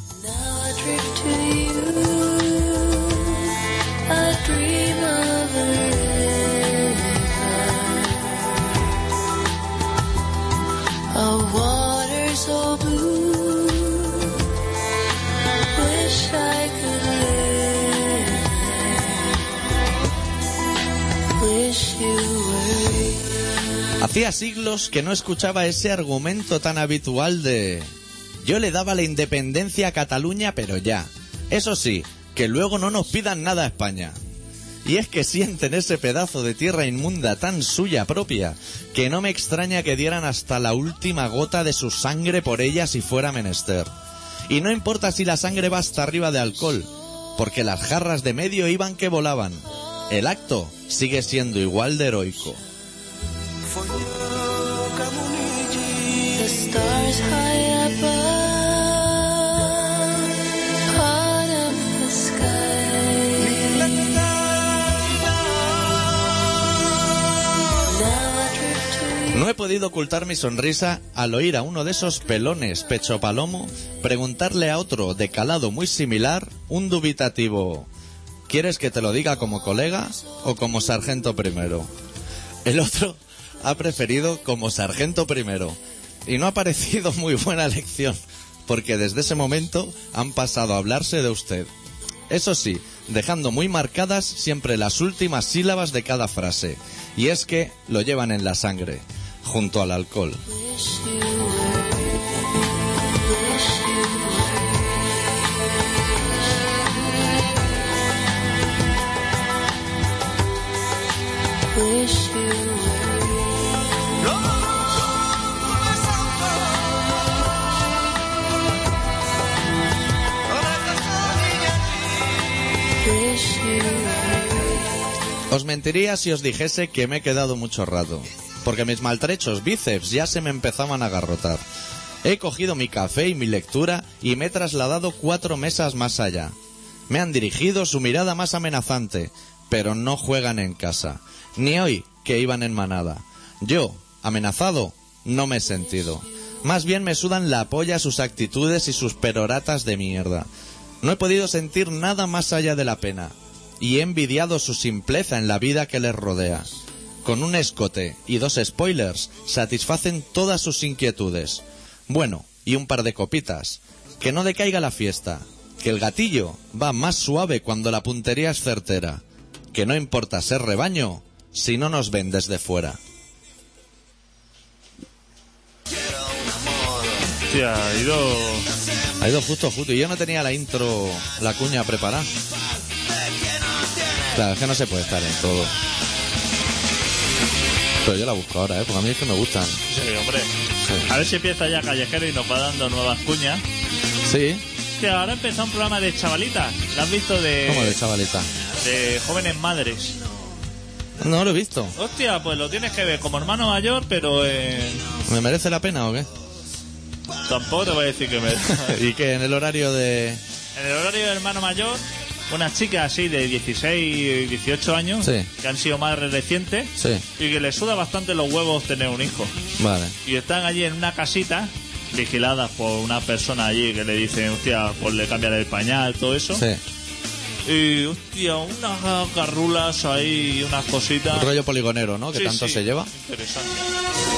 Hacía siglos que no escuchaba ese argumento tan habitual de... Yo le daba la independencia a Cataluña, pero ya. Eso sí, que luego no nos pidan nada a España. Y es que sienten ese pedazo de tierra inmunda tan suya propia, que no me extraña que dieran hasta la última gota de su sangre por ella si fuera menester. Y no importa si la sangre va hasta arriba de alcohol, porque las jarras de medio iban que volaban. El acto sigue siendo igual de heroico. No he podido ocultar mi sonrisa al oír a uno de esos pelones pecho palomo preguntarle a otro de calado muy similar un dubitativo. ¿Quieres que te lo diga como colega o como sargento primero? El otro ha preferido como sargento primero. Y no ha parecido muy buena elección, porque desde ese momento han pasado a hablarse de usted. Eso sí, dejando muy marcadas siempre las últimas sílabas de cada frase. Y es que lo llevan en la sangre, junto al alcohol. Os mentiría si os dijese que me he quedado mucho rato, porque mis maltrechos bíceps ya se me empezaban a agarrotar. He cogido mi café y mi lectura y me he trasladado cuatro mesas más allá. Me han dirigido su mirada más amenazante, pero no juegan en casa. Ni hoy, que iban en manada. Yo, amenazado, no me he sentido. Más bien me sudan la polla sus actitudes y sus peroratas de mierda. No he podido sentir nada más allá de la pena, y he envidiado su simpleza en la vida que les rodea. Con un escote y dos spoilers satisfacen todas sus inquietudes. Bueno, y un par de copitas. Que no decaiga la fiesta. Que el gatillo va más suave cuando la puntería es certera. Que no importa ser rebaño si no nos ven desde fuera. Hostia, ha ido. Ha ido justo, justo. Y yo no tenía la intro, la cuña preparada. Claro, es que no se puede estar en todo. Pero yo la busco ahora, ¿eh? Porque a mí es que me gustan. Sí, hombre. Sí. A ver si empieza ya callejero y nos va dando nuevas cuñas. Sí, Que ahora empezó un programa de chavalitas. ¿Lo has visto de, como de chavalita. de jóvenes madres? No lo he visto. Hostia, pues lo tienes que ver como hermano mayor, pero eh, ¿Me merece la pena o qué? tampoco te voy a decir que me. y que en el horario de... En el horario de hermano mayor, unas chicas así de 16 y 18 años Sí. que han sido madres recientes Sí, y que les suda bastante los huevos tener un hijo. vale. Y están allí en una casita vigiladas por una persona allí que le dicen, hostia, pues le cambian el pañal, todo eso. Sí. Y, hostia, unas garrulas ahí, unas cositas. Un rollo poligonero, ¿no? Que Sí, tanto sí. se lleva. Interesante.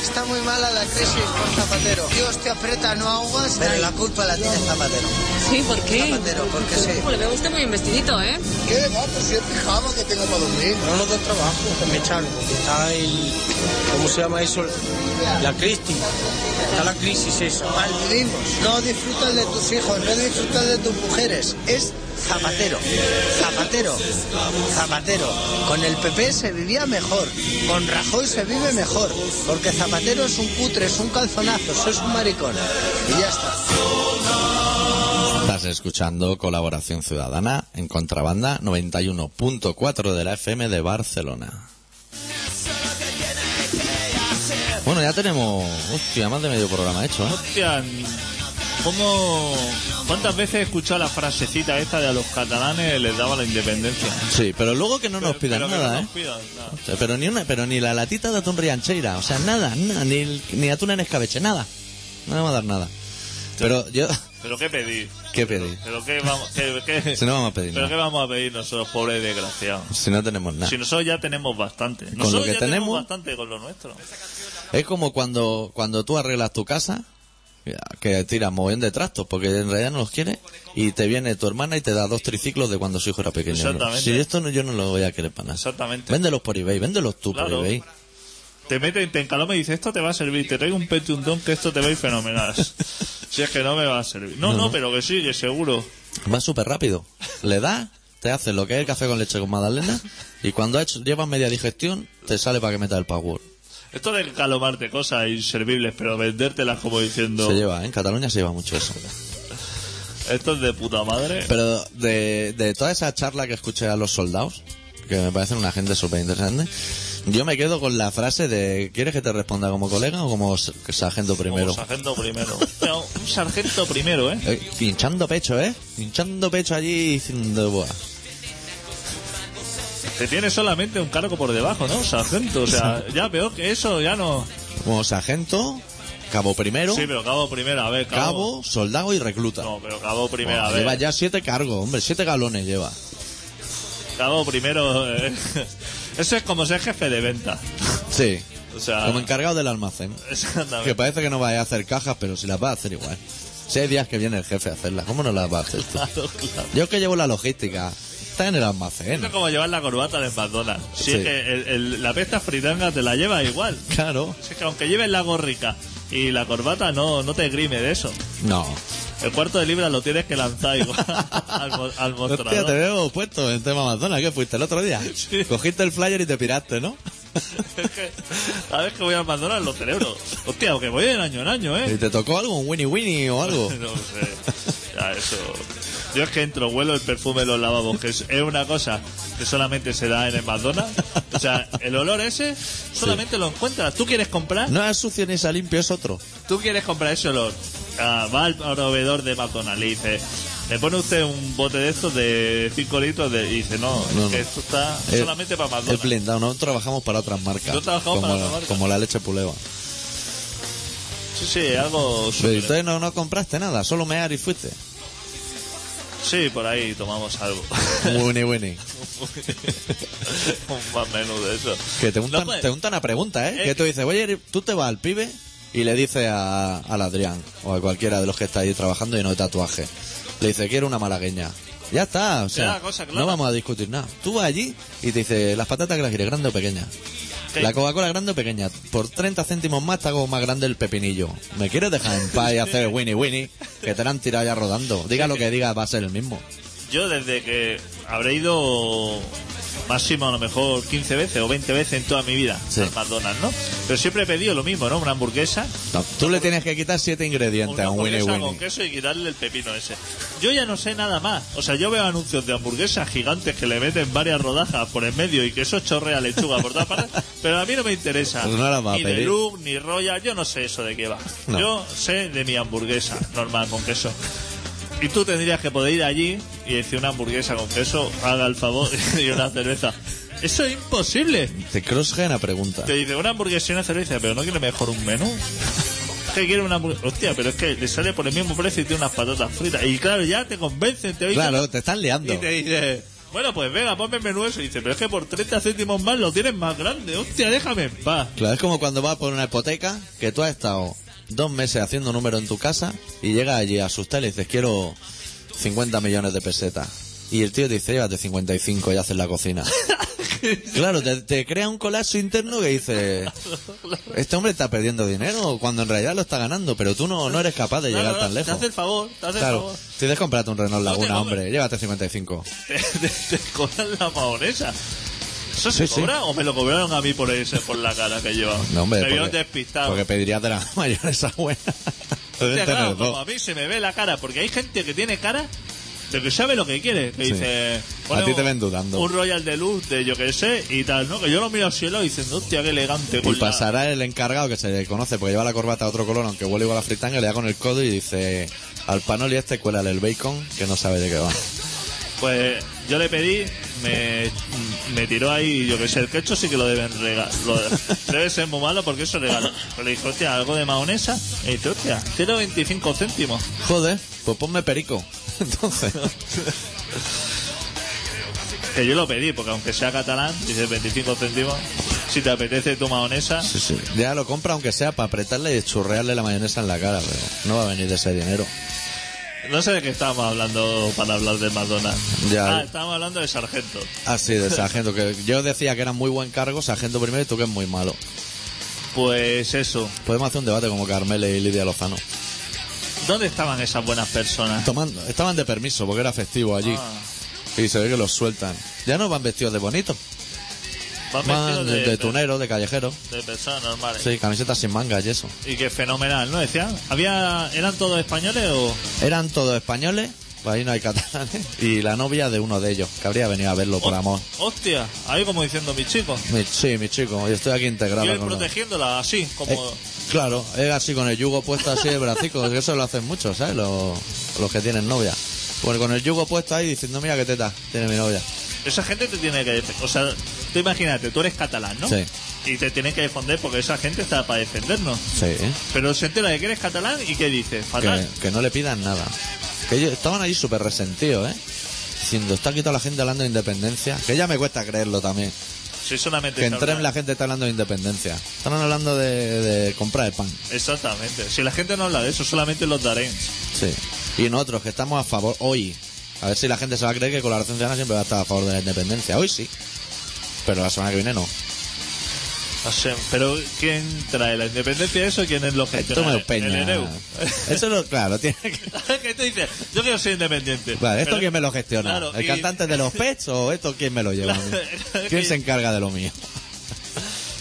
Está muy mala la crisis con Zapatero. Dios te aprieta, no aguas, pero la culpa la tiene Zapatero. Sí, ¿por qué? Zapatero, porque sí. Le veo a usted muy investidito, ¿eh? ¿Qué va? Pues si es pijama que tengo para dormir. No nos da trabajo, que me echaron. Está el... ¿Cómo se llama eso? La crisis. Está la crisis eso. Maldivimos. No disfrutas de tus hijos, no disfrutas de tus mujeres. Es Zapatero. Zapatero. Zapatero. Con el PP se vivía mejor. Con Rajoy se vive mejor. Porque Zapatero es un cutre, es un calzonazo, es un maricón. Y ya está. Estás escuchando Colaboración Ciudadana en Contrabanda 91.4 de la FM de Barcelona. Bueno, ya tenemos, hostia, más de medio programa hecho, ¿eh? Hostia, ¿cómo, ¿cuántas veces he escuchado la frasecita esta de a los catalanes les daba la independencia? Sí, pero luego que no nos pidan Pero que nada, no ¿eh? nos pidan nada. Pero ni una, pero ni la latita de atún riancheira, o sea, nada, nada, ni, el- ni atún en escabeche, nada. No vamos a dar nada. Pero yo, ¿Pero qué pedir? ¿qué pedir? ¿Pero qué vamos, qué, qué- Si no vamos a pedir ¿Pero qué nada. vamos a pedir nosotros, pobres desgraciados? Si no tenemos nada. Si nosotros ya tenemos bastante. lo Nosotros que ya tenemos- bastante con lo nuestro. Es como cuando, cuando tú arreglas tu casa, que tiras mogollón de trastos, porque en realidad no los quieres, y te viene tu hermana y te da dos triciclos de cuando su hijo era pequeño. Exactamente. Si esto no, yo no lo voy a querer para nada. Exactamente. Véndelos por eBay, véndelos tú Claro. por eBay. Te mete, te encaloma y dice, esto te va a servir, te traigo un petundón que esto te va a ir fenomenal. si es que no me va a servir. No, No, no, no. pero que sí, que seguro. Va súper rápido. Le das, te hace lo que es el café con leche con magdalena, y cuando ha hecho- llevas media digestión, te sale para que meta el power. Esto de encalomarte cosas inservibles, pero vendértelas como diciendo, Se lleva, ¿eh? en Cataluña se lleva mucho eso. esto es de puta madre. Pero de, de toda esa charla que escuché a los soldados, que me parecen una gente súper interesante, yo me quedo con la frase de ¿quieres que te responda como colega o como sargento primero? Como sargento primero. No, un sargento primero, ¿eh? Eh, pinchando pecho, ¿eh? Pinchando pecho allí diciendo, buah. Que tiene solamente un cargo por debajo, ¿no? Sargento, o sea, ya peor que eso, ya no. Como sargento, cabo primero, Sí, pero cabo primero, a ver, cabo. cabo, soldado y recluta. No, pero cabo primero, a ver. lleva ya siete cargos, hombre, siete galones lleva. Cabo primero. eh. Eso es como ser jefe de venta. Sí, O sea, Como encargado del almacén. exactamente. Que parece que no vaya a hacer cajas, pero si las va a hacer igual. Si hay días que viene el jefe a hacerlas, ¿cómo no las va a hacer? Claro, claro. Yo que llevo la logística, está en el almacén. Es como llevar la corbata de McDonald's. Si Sí. es que el- el- la pesta fritanga te la lleva igual. Claro. Si es que aunque lleves la gorrica y la corbata, no, no te grime de eso. No. El cuarto de libra lo tienes que lanzar igual al, mo- al Hostia, te mostrador. veo puesto en tema Amazonas. ¿Qué fuiste el otro día? Sí. Cogiste el flyer y te piraste, ¿no? Es que cada vez que voy al McDonald's lo celebro. Hostia, aunque voy de año en año, ¿Y ¿eh? te tocó algo? ¿Un Winnie Winnie o algo? No sé. Ya, eso. Yo es que entro, huelo el perfume de los lavabos, que es, es una cosa que solamente se da en el McDonald's. O sea, el olor ese solamente lo encuentras. ¿Tú quieres comprar? No es sucio ni es limpio, es otro. Tú quieres comprar ese olor. Ah, va al proveedor de McDonald's y dice, me pone usted un bote de estos de 5 litros de... y dice, no, No, es que no. esto está solamente para Es McDonald's. blindado, no trabajamos para otras marcas. No trabajamos como, para otras marcas. como la leche puleva. Sí, sí, algo... Pero súper- entonces no, no compraste nada, solo mear y fuiste. Sí, por ahí tomamos algo. Winnie Winnie. un más menú de eso. Que te untan, No, pues, te untan a pregunta, ¿eh? Eh, Que tú dices, oye, tú te vas al pibe y le dices a, al Adrián o a cualquiera de los que está ahí trabajando y no de tatuaje. Le dice, quiero una malagueña. Ya está, o sea, cosa clara. no vamos a discutir nada. Tú vas allí y te dice, las patatas que las quieres, grande o pequeña. La Coca-Cola grande o pequeña. Por 30 céntimos más te hago más grande el pepinillo. ¿Me quieres dejar en paz y hacer Winnie Winnie? Que te la han tirado ya rodando. Diga lo que diga, va a ser el mismo. Yo desde que habré ido máximo a lo mejor 15 veces o 20 veces en toda mi vida Sí. al McDonald's, ¿no? Pero siempre he pedido lo mismo, ¿no? Una hamburguesa, No, tú le tienes que quitar siete ingredientes una a un Winnie hamburguesa con Winnie. queso y quitarle el pepino ese. Yo ya no sé nada más. O sea, yo veo anuncios de hamburguesas gigantes que le meten varias rodajas por en medio y que eso chorrea lechuga por todas partes, pero a mí no me interesa. Pues no ni. Deluxe, ni Royal, yo no sé eso de qué va. No. Yo sé de mi hamburguesa normal con queso. Y tú tendrías que poder ir allí y decir una hamburguesa con queso, haga el favor, y una cerveza. Eso es imposible. Te crossgen a pregunta. Te dice una hamburguesa y una cerveza, pero no quiere mejor un menú. que quiere una hamburguesa. Hostia, pero es que le sale por el mismo precio y tiene unas patatas fritas. Y claro, ya te convencen, te oyen Claro, te están liando. y te dice, bueno, pues venga, ponme el menú eso. Y dice, pero es que por 30 céntimos más lo tienes más grande. Hostia, déjame en paz. Claro, es como cuando vas por una hipoteca que tú has estado dos meses haciendo número en tu casa y llegas allí a asustar y le dices, quiero 50 millones de pesetas. Y el tío te dice, llévate 55 y haces la cocina. claro, te, te crea un colapso interno que dice, este hombre está perdiendo dinero cuando en realidad lo está ganando, pero tú no, no eres capaz de Claro, llegar tan Te lejos. hace el favor, te hace el Claro, favor. tienes que comprarte un Renault No te Laguna, hombre, llévate 55. Te, te, te cobran la mahonesa. ¿Eso se Sí, sí. cobra o me lo cobraron a mí por ese, por la cara que llevaba? No, hombre, me vieron despistado. porque pedirías de la mayonesa buena. Deben Hostia, tener claro, dos. como a mí se me ve la cara, porque hay gente que tiene cara de que sabe lo que quiere. Que Sí. dice. A ti te ven dudando. Un Royal de luz de yo que sé y tal, ¿no? Que yo lo miro al cielo diciendo, hostia, qué elegante. Y con la- pasará el encargado que se le conoce porque lleva la corbata a otro color, aunque huele igual a fritanga, le da con el codo y dice al panoli este cuélale el bacon que no sabe de qué va. Pues yo le pedí, me, me tiró ahí, yo que sé, el quecho sí que lo deben regalar. debe ser muy malo porque eso regalo. Pues le dije, hostia, algo de mahonesa. Y dice, hostia, quiero 25 céntimos. Joder, pues ponme perico. Entonces, Que yo lo pedí, porque aunque sea catalán, dice 25 céntimos. Si te apetece tu sí, sí. ya lo compra aunque sea para apretarle y churrearle la mayonesa en la cara, pero no va a venir de ese dinero. No sé de qué estábamos hablando para hablar de McDonald's. Ya. Ah, estábamos hablando de sargento. Así de sargento, que yo decía que era muy buen cargo, sargento primero y tú que es muy malo. Pues eso, Podemos hacer un debate como Carmele y Lidia Lozano. ¿dónde estaban esas buenas personas? Tomando, estaban de permiso porque era festivo allí. Ah, Y se ve que los sueltan. Ya no van vestidos de bonito. Van Van vestidos de, de, de tunero, de callejero. de personas normales. Sí, camisetas sin mangas y eso. Y que fenomenal, ¿no? Decían, ¿había, ¿eran todos españoles o...? Eran todos españoles, pues ahí no hay catalanes. Y la novia de uno de ellos, que habría venido a verlo por Ho- amor. Hostia, ahí como diciendo mi chico. Mi- sí, mi chico, yo estoy aquí integrado Y él con protegiéndola así, como... Eh, claro, es así con el yugo puesto así el bracico, que eso lo hacen muchos, ¿sabes? Los, los que tienen novia. Pues con el yugo puesto ahí diciendo, mira qué teta tiene mi novia. Esa gente te tiene que defender. O sea, tú imagínate, tú eres catalán, ¿no? Sí. Y te tienen que defender porque esa gente está para defendernos. Sí, Pero se entera de que eres catalán y ¿qué dice? Fatal. que, que no le pidan nada. Que ellos estaban ahí súper resentidos, ¿eh? Diciendo, está quitado la gente hablando de independencia. Que ya me cuesta creerlo también. Si solamente Que en Trem la gente está hablando de independencia. Están hablando de, de comprar el pan. Exactamente. Si la gente no habla de eso, solamente los daréns. Sí. Y nosotros que estamos a favor hoy. A ver si la gente se va a creer que con la Revolución Ciudadana siempre va a estar a favor de la independencia. Hoy sí. Pero la semana que viene no. No sé, pero ¿quién trae la independencia eso? ¿Quién es lo que Esto me peña. El. Eso lo, claro, tiene que. que tú dices, yo quiero ser independiente. Vale, ¿esto Pero- quién me lo gestiona? Claro, ¿El y- cantante de los pets o esto quién me lo lleva? Claro, ¿Quién que- se encarga de lo mío?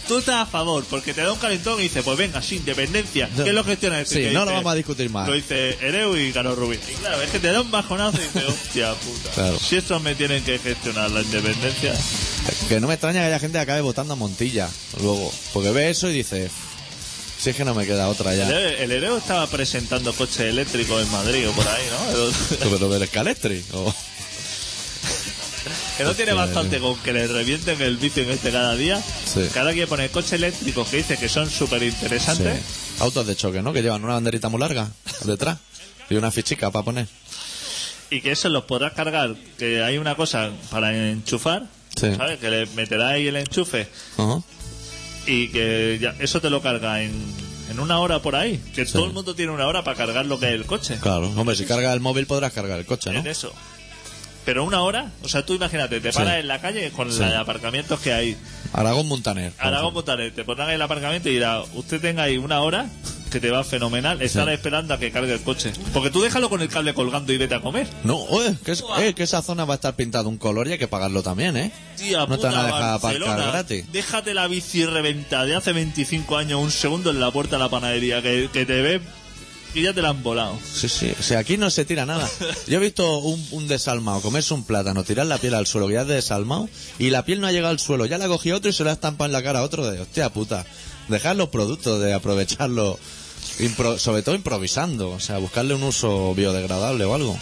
Tú estás a favor, porque te da un calentón y dices, pues venga, sí, independencia. ¿Quién lo gestiona esto? Sí, no lo vamos a discutir más. Lo dice Ereu y Carlos Rubín. Y claro, es que te da un bajonazo y dices, hostia puta. Claro. Si estos me tienen que gestionar la independencia. Que no me extraña que haya gente que acabe votando a Montilla luego. Porque ve eso y dice, si es que no me queda otra El, ya. el Ereu estaba presentando coches eléctricos en Madrid o por ahí, ¿no? Pero del Scalestri. o- Que no tiene bastante con que le revienten el vicio en este cada día. Sí. Cada quien pone coches eléctricos que dice que son súper Sí. interesantes. Autos de choque, ¿no? Que llevan una banderita muy larga detrás. Y una fichica para poner. Y que eso los podrás cargar. Que hay una cosa para enchufar. Sí. ¿Sabes? Que le meterá ahí el enchufe. Y que ya, eso te lo carga en, en una hora por ahí. Que Sí. todo el mundo tiene una hora para cargar lo que es el coche. Claro. Hombre, si cargas el móvil podrás cargar el coche, ¿no? En eso. Pero una hora, o sea, tú imagínate, te Sí. paras en la calle con Sí. los aparcamientos que hay. Aragón Montaner. Aragón. Montaner, te pondrán ahí el aparcamiento y dirá, usted tenga ahí una hora que te va fenomenal, estar Sí. esperando a que cargue el coche. Porque tú déjalo con el cable colgando y vete a comer. No, que, es- eh, que esa zona va a estar pintada un color y hay que pagarlo también, ¿eh? Tía, No te van a dejar Barcelona, aparcar gratis. Déjate la bici reventada de hace 25 años, un segundo en la puerta de la panadería, que, que te ve y ya te la han volado. Sí, sí. O sea, aquí no se tira nada. Yo he visto un, un desalmado comerse un plátano, tirar la piel al suelo, que ya es desalmado, y la piel no ha llegado al suelo. Ya la cogió otro y se la ha en la cara a otro de, hostia puta. Dejar los productos, de aprovecharlo, impro- sobre todo improvisando. O sea, buscarle un uso biodegradable o algo.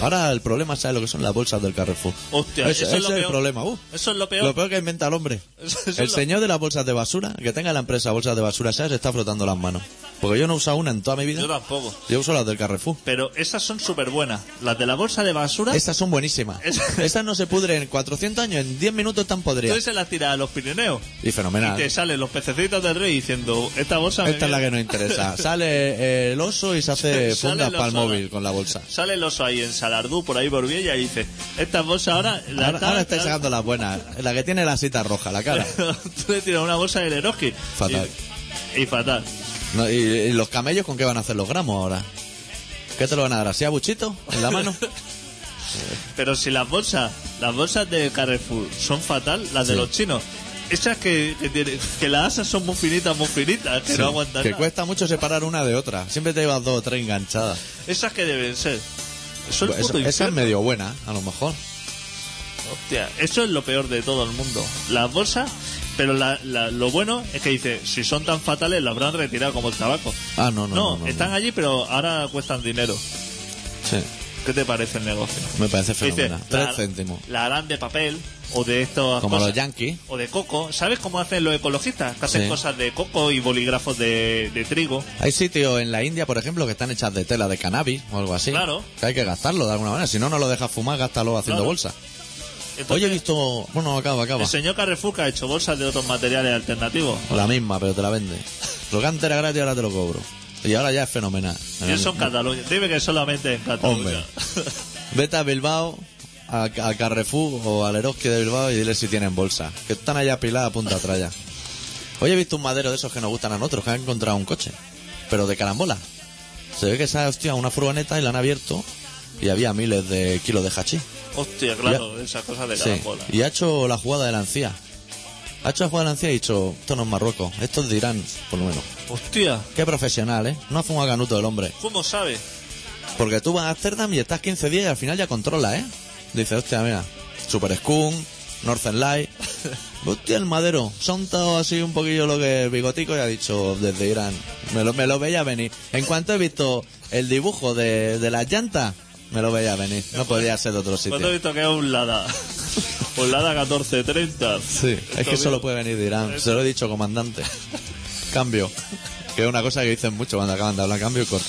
Ahora el problema, ¿sabes lo que son las bolsas del Carrefour? Hostia, ese, eso es ese lo es el problema. Uh. Eso es lo peor. Lo peor que inventa el hombre. Eso- eso es El lo- señor de las bolsas de basura, que tenga la empresa bolsas de basura, ¿sabes? Se está frotando las manos. Porque yo no he usado una en toda mi vida. Yo tampoco. Yo uso las del Carrefour. Pero esas son súper buenas. Las de la bolsa de basura, Estas son buenísimas. Es- Estas no se pudren en 400 años, en 10 minutos están tú podridas. se las tiras a los Pirineos. Y Y fenomenal. te salen los pececitos del rey diciendo, esta bolsa Esta es la que viene". nos interesa. Sale eh, el oso y se hace fundas para el móvil con la bolsa. Sale el oso ahí en Salardú, por ahí por Viella, y dice, esta bolsa ahora... La Ahora, ahora estáis sacando las buenas. La que tiene la cita roja, la cara. Tú le tiras una bolsa de Eroski. Fatal. Y, y fatal. No, y, y los camellos con qué van a hacer los gramos ahora? ¿Qué te lo van a dar? ¿Así a buchito? ¿En la mano? Pero si las bolsas, las bolsas de Carrefour son fatal, las de Sí. los chinos, esas que, que, tienen- que las asas son muy finitas, muy finitas, que Sí, no aguantan que nada. cuesta mucho separar una de otra. Siempre te llevas dos o tres enganchadas. Esas que deben ser. Eso es Esa, es medio buena, a lo mejor. Hostia, eso es lo peor de todo el mundo. Las bolsas, pero la- la- lo bueno es que dice, si son tan fatales, las habrán retirado como el tabaco. Ah, no, no. No, no, no, están no. allí, pero ahora cuestan dinero. Sí, ¿Qué te parece el negocio? me parece Dice, fenomenal. Tres céntimos. la harán de papel o de estos Como los yankees. o de coco. ¿Sabes cómo hacen los ecologistas? Que hacen Sí. cosas de coco y bolígrafos de, de trigo. Hay sitios en la India, por ejemplo, que están hechas de tela de cannabis o algo así. Claro. Que hay que gastarlo de alguna manera. Si no, no lo dejas fumar, gástalo haciendo Claro. bolsa. Entonces, Oye, he visto... Bueno, acaba, acaba. el señor Carrefour que ha hecho bolsas de otros materiales alternativos. La misma, pero te la vende. Lo que antes era gratis, ahora te lo cobro. Y ahora ya es fenomenal. Y eso en Cataluña. Dime que solamente en Cataluña. Hombre. Vete a Bilbao, a, a Carrefour o al Eroski de Bilbao y dile si tienen bolsa. Que están allá apiladas a punta atrás ya. Hoy he visto un madero de esos que nos gustan a nosotros, que han encontrado un coche. Pero de carambola. Se ve que esa hostia una furgoneta y la han abierto y había miles de kilos de hachís. Hostia, claro, esas cosas de Sí. carambola. Y ha hecho la jugada de la ancía. Ha hecho la jugada de la ancía y ha dicho, esto no es Marruecos, esto es de Irán, por lo menos. Hostia, Qué profesional, ¿eh? No hace un aganuto del hombre. ¿cómo sabe? Porque tú vas a Amsterdam y estás 15 días y al final ya controlas, ¿eh? Dice, hostia, mira, Super Skunk, Northern Light. Hostia, el madero. Son todos así un poquillo lo que bigotico y ha dicho desde Irán. Me lo, me lo veía venir. En cuanto he visto el dibujo de, de las llantas, me lo veía venir. No podía ser de otro Cuando he sitio. visto que es un Lada. un Lada 1430. Sí, es que solo puede venir de Irán. Se lo he dicho, comandante. Cambio. Que es una cosa que dicen mucho cuando acaban de hablar. Cambio y corto.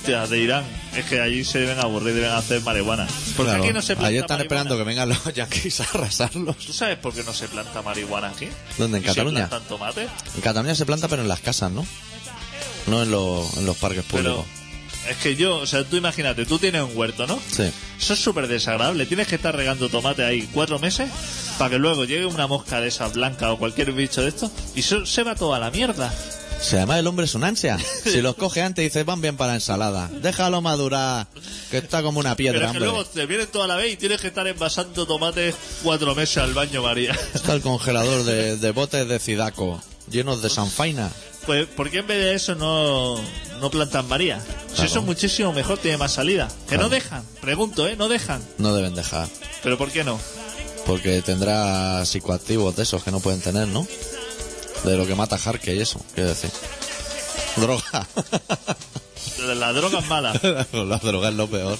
Hostia, de Irán. Es que allí se deben aburrir, deben hacer marihuana. Porque Claro, aquí no se planta Ahí están marihuana. esperando que vengan los yankees a arrasarlos. ¿Tú sabes por qué no se planta marihuana aquí? ¿Dónde, en ¿Y si Cataluña? plantan tomate? En Cataluña se planta, pero en las casas, ¿no? No en, los- en los parques Pero públicos. es que yo, o sea, tú imagínate, tú tienes un huerto, ¿no? Sí. Eso es súper desagradable. Tienes que estar regando tomate ahí cuatro meses para que luego llegue una mosca de esa blanca o cualquier bicho de esto y eso se va toda la mierda. Si además el hombre es un ansia. Si los coge antes dice, van bien para la ensalada. Déjalo madurar, que está como una Pero piedra, es que hombre. luego te vienen toda la vez y tienes que estar envasando tomates cuatro meses al baño, María. Está el congelador de, de botes de cidaco, llenos de sanfaina. Pues, ¿por qué en vez de eso no, no plantan María? Si Claro. eso es muchísimo mejor, tiene más salida. Que no dejan, pregunto, ¿eh? No dejan. No deben dejar. ¿Pero por qué no? Porque tendrá psicoactivos de esos que no pueden tener, ¿no? De lo que mata Harke y eso, quiero decir. Droga. La droga es mala. la droga es lo peor.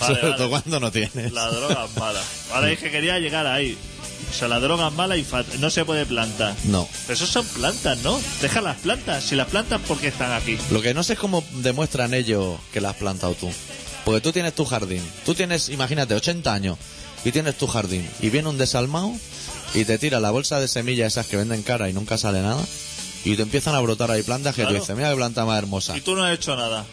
Vale, Sobre vale. todo cuando no tienes. La droga es mala. Ahora es que quería llegar ahí. O sea, la droga es mala y fat- no se puede plantar. No. Pero eso son plantas, ¿no? Deja las plantas. Si las plantas, ¿por qué están aquí? Lo que no sé es cómo demuestran ellos que la has plantado tú. Porque tú tienes tu jardín. Tú tienes, imagínate, 80 años y tienes tu jardín. Y viene un desalmado y te tira la bolsa de semillas esas que venden cara y nunca sale nada. Y te empiezan a brotar ahí plantas que Claro. tú dices, mira qué planta más hermosa. Y tú no has hecho nada.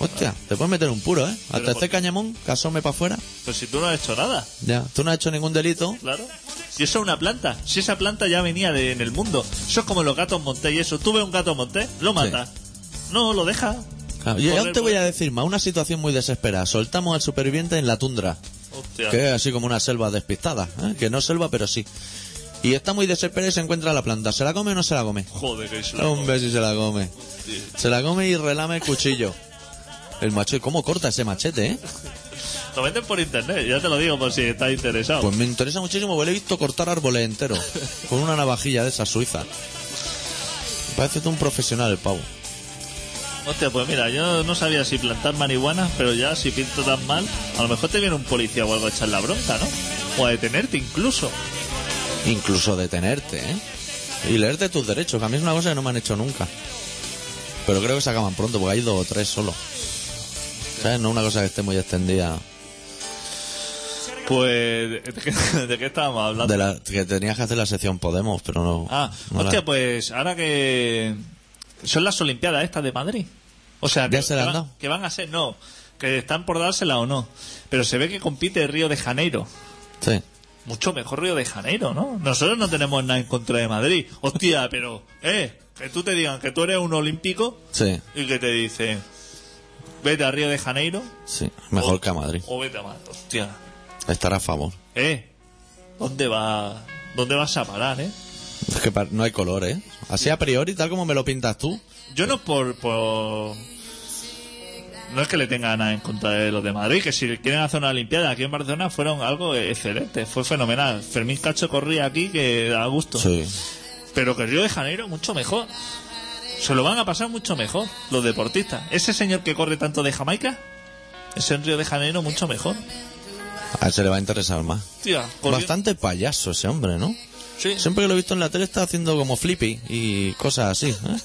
Hostia, te puedes meter un puro, ¿eh? Hasta Pero este cañamón que asome para afuera. Pues si tú no has hecho nada. Ya. Tú no has hecho ningún delito. Claro. Y eso es una planta. Si esa planta ya venía de, en el mundo. Eso es como los gatos montés y eso. Tú ves un gato montés, lo mata. No, lo deja. Claro, Y aún te voy por- a decir más, una situación muy desesperada. Soltamos al superviviente en la tundra. Hostia. Que es así como una selva despistada, ¿eh? que no es selva, pero sí. Y está muy desesperado y se encuentra la planta. ¿Se la come o no se la come? Joder, que es la- Hombre, si se la come. Se la come y relame el cuchillo. El machete, ¿cómo corta ese machete, eh? Lo venden por internet, ya te lo digo por si estás interesado. Pues me interesa muchísimo, porque le he visto cortar árboles enteros. Con una navajilla de esa suiza. Parece un profesional el pavo. Hostia, pues mira, yo no sabía si plantar marihuana, pero ya si pinto tan mal, a lo mejor te viene un policía o algo a echar la bronca, ¿no? O a detenerte incluso. Incluso detenerte, ¿eh? Y leerte tus derechos, que a mí es una cosa que no me han hecho nunca. Pero creo que se acaban pronto, porque hay dos o tres solo. ¿Sabes? No una cosa que esté muy extendida. Pues, ¿de qué, de qué estábamos hablando? De la, que tenías que hacer la sección Podemos, pero no. Ah, no hostia, la- pues ahora que son las Olimpiadas estas de Madrid. O sea, que, ¿Ya se la que han van- que van a ser, no, que están por dársela o no. Pero se ve que compite Río de Janeiro. Sí. Mucho mejor Río de Janeiro, ¿no? Nosotros no tenemos nada en contra de Madrid. Hostia, pero, eh, que tú te digan que tú eres un olímpico Sí, y que te dicen, vete a Río de Janeiro sí. Mejor o- que a Madrid. o vete a Madrid. Hostia, Estar a favor. eh, ¿dónde va, dónde vas a parar, eh? Es que no hay color, ¿eh? Así a priori, tal como me lo pintas tú. Yo no por, por... No es que le tenga nada en contra de los de Madrid, que si quieren hacer una Olimpiada aquí en Barcelona fueron algo excelente, fue fenomenal. Fermín Cacho corría aquí que da gusto. Sí. Pero que Río de Janeiro mucho mejor. Se lo van a pasar mucho mejor los deportistas. Ese señor que corre tanto de Jamaica, ese en Río de Janeiro mucho mejor. A él se le va a interesar más. Tía, Bastante payaso ese hombre, ¿no? Sí. Siempre que lo he visto en la tele está haciendo como flippy y cosas así. ¿eh?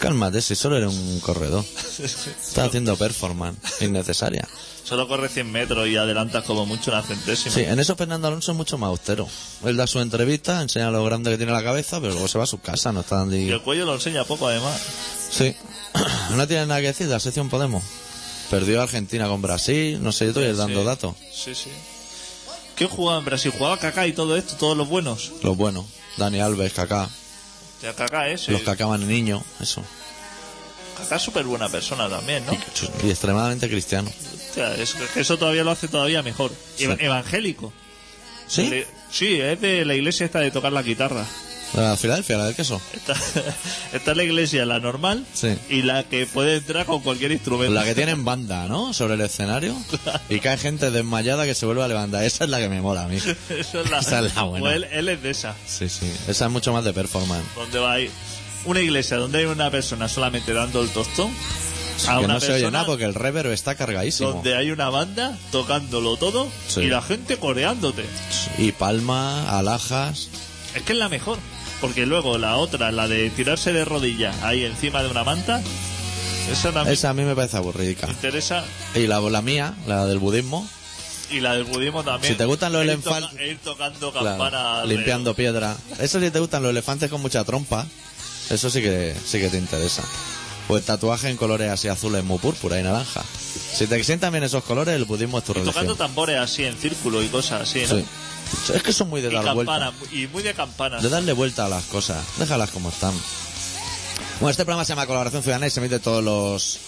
Cálmate, si solo era un corredor. Está haciendo performance innecesaria. Solo corre 100 metros y adelantas como mucho una centésima. Sí, en eso Fernando Alonso es mucho más austero. Él da su entrevista, enseña lo grande que tiene la cabeza, pero luego se va a su casa, no está dando... Y el cuello lo enseña poco además. Sí. No tiene nada que decir de la sección Podemos. Perdió Argentina con Brasil, no sé, yo estoy dando Sí. datos. Sí, sí. ¿Qué jugaba en Brasil? ¿Jugaba Kaká y todo esto? ¿Todos los buenos? Los buenos. Dani Alves, Kaká. Ya Kaká es. Los que acaban en niño, eso. Kaká es súper buena persona también, ¿no? Y extremadamente cristiano. Hostia, es que eso todavía lo hace todavía mejor. Sí. Evangélico. ¿Sí? Sí, es de la iglesia esta de tocar la guitarra. La Filadelfia, la del queso. Está, está la iglesia, la normal, Sí. y la que puede entrar con cualquier instrumento. La que tienen banda, ¿no? Sobre el escenario. Y cae gente desmayada que se vuelve a levantar. Esa es la que me mola a mí. Eso es la, Esa es la buena. Pues él, él es de esa. Sí, sí. Esa es mucho más de performance. Donde va ahí una iglesia donde hay una persona solamente dando el tostón. A que una no se oye persona nada porque el reverb está cargadísimo. donde hay una banda tocándolo todo Sí. y la gente coreándote. Y palma, alhajas. Es que es la mejor. Porque luego la otra, la de tirarse de rodillas ahí encima de una manta, Esa también Esa a mí me parece aburridica. me interesa. Y la, la mía, la del budismo, Y la del budismo también. Si te gustan los ir elefantes- toca- ir tocando claro, campana. alrededor. limpiando piedra. Eso si te gustan los elefantes con mucha trompa, eso sí que, sí que te interesa. O el tatuaje en colores así azules muy púrpura y naranja. Si te sientan bien esos colores, el budismo es tu Y tocando tambores así en círculo y cosas así, ¿no? Sí. Es que son muy de Y dar campana, vuelta. y muy de campana. De darle vuelta a las cosas. Déjalas como están. Bueno, este programa se llama Colaboración Ciudadana y se emite todos los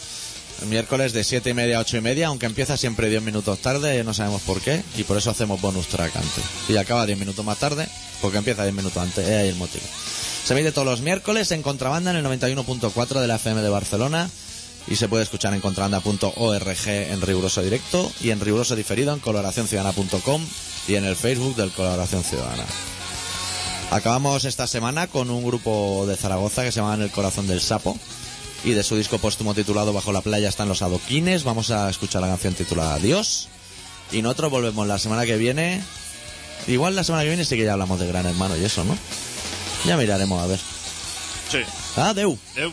miércoles de 7 y media a 8 y media, aunque empieza siempre 10 minutos tarde, no sabemos por qué, y por eso hacemos bonus track antes. Y acaba 10 minutos más tarde, porque empieza 10 minutos antes, es ahí el motivo. Se emite todos los miércoles en Contrabanda en el 91.4 de la FM de Barcelona y se puede escuchar en contrabanda.org en riguroso directo y en riguroso diferido en colaboracionciudadana.com y en el Facebook del Colaboración Ciudadana. Acabamos esta semana con un grupo de Zaragoza que se llama El Corazón del Sapo y de su disco póstumo titulado Bajo la playa están los adoquines. Vamos a escuchar la canción titulada Adiós y nosotros volvemos la semana que viene. Igual la semana que viene sí que ya hablamos de Gran Hermano y eso, ¿no? Ya miraremos a ver. Sí. Adeu. Eu.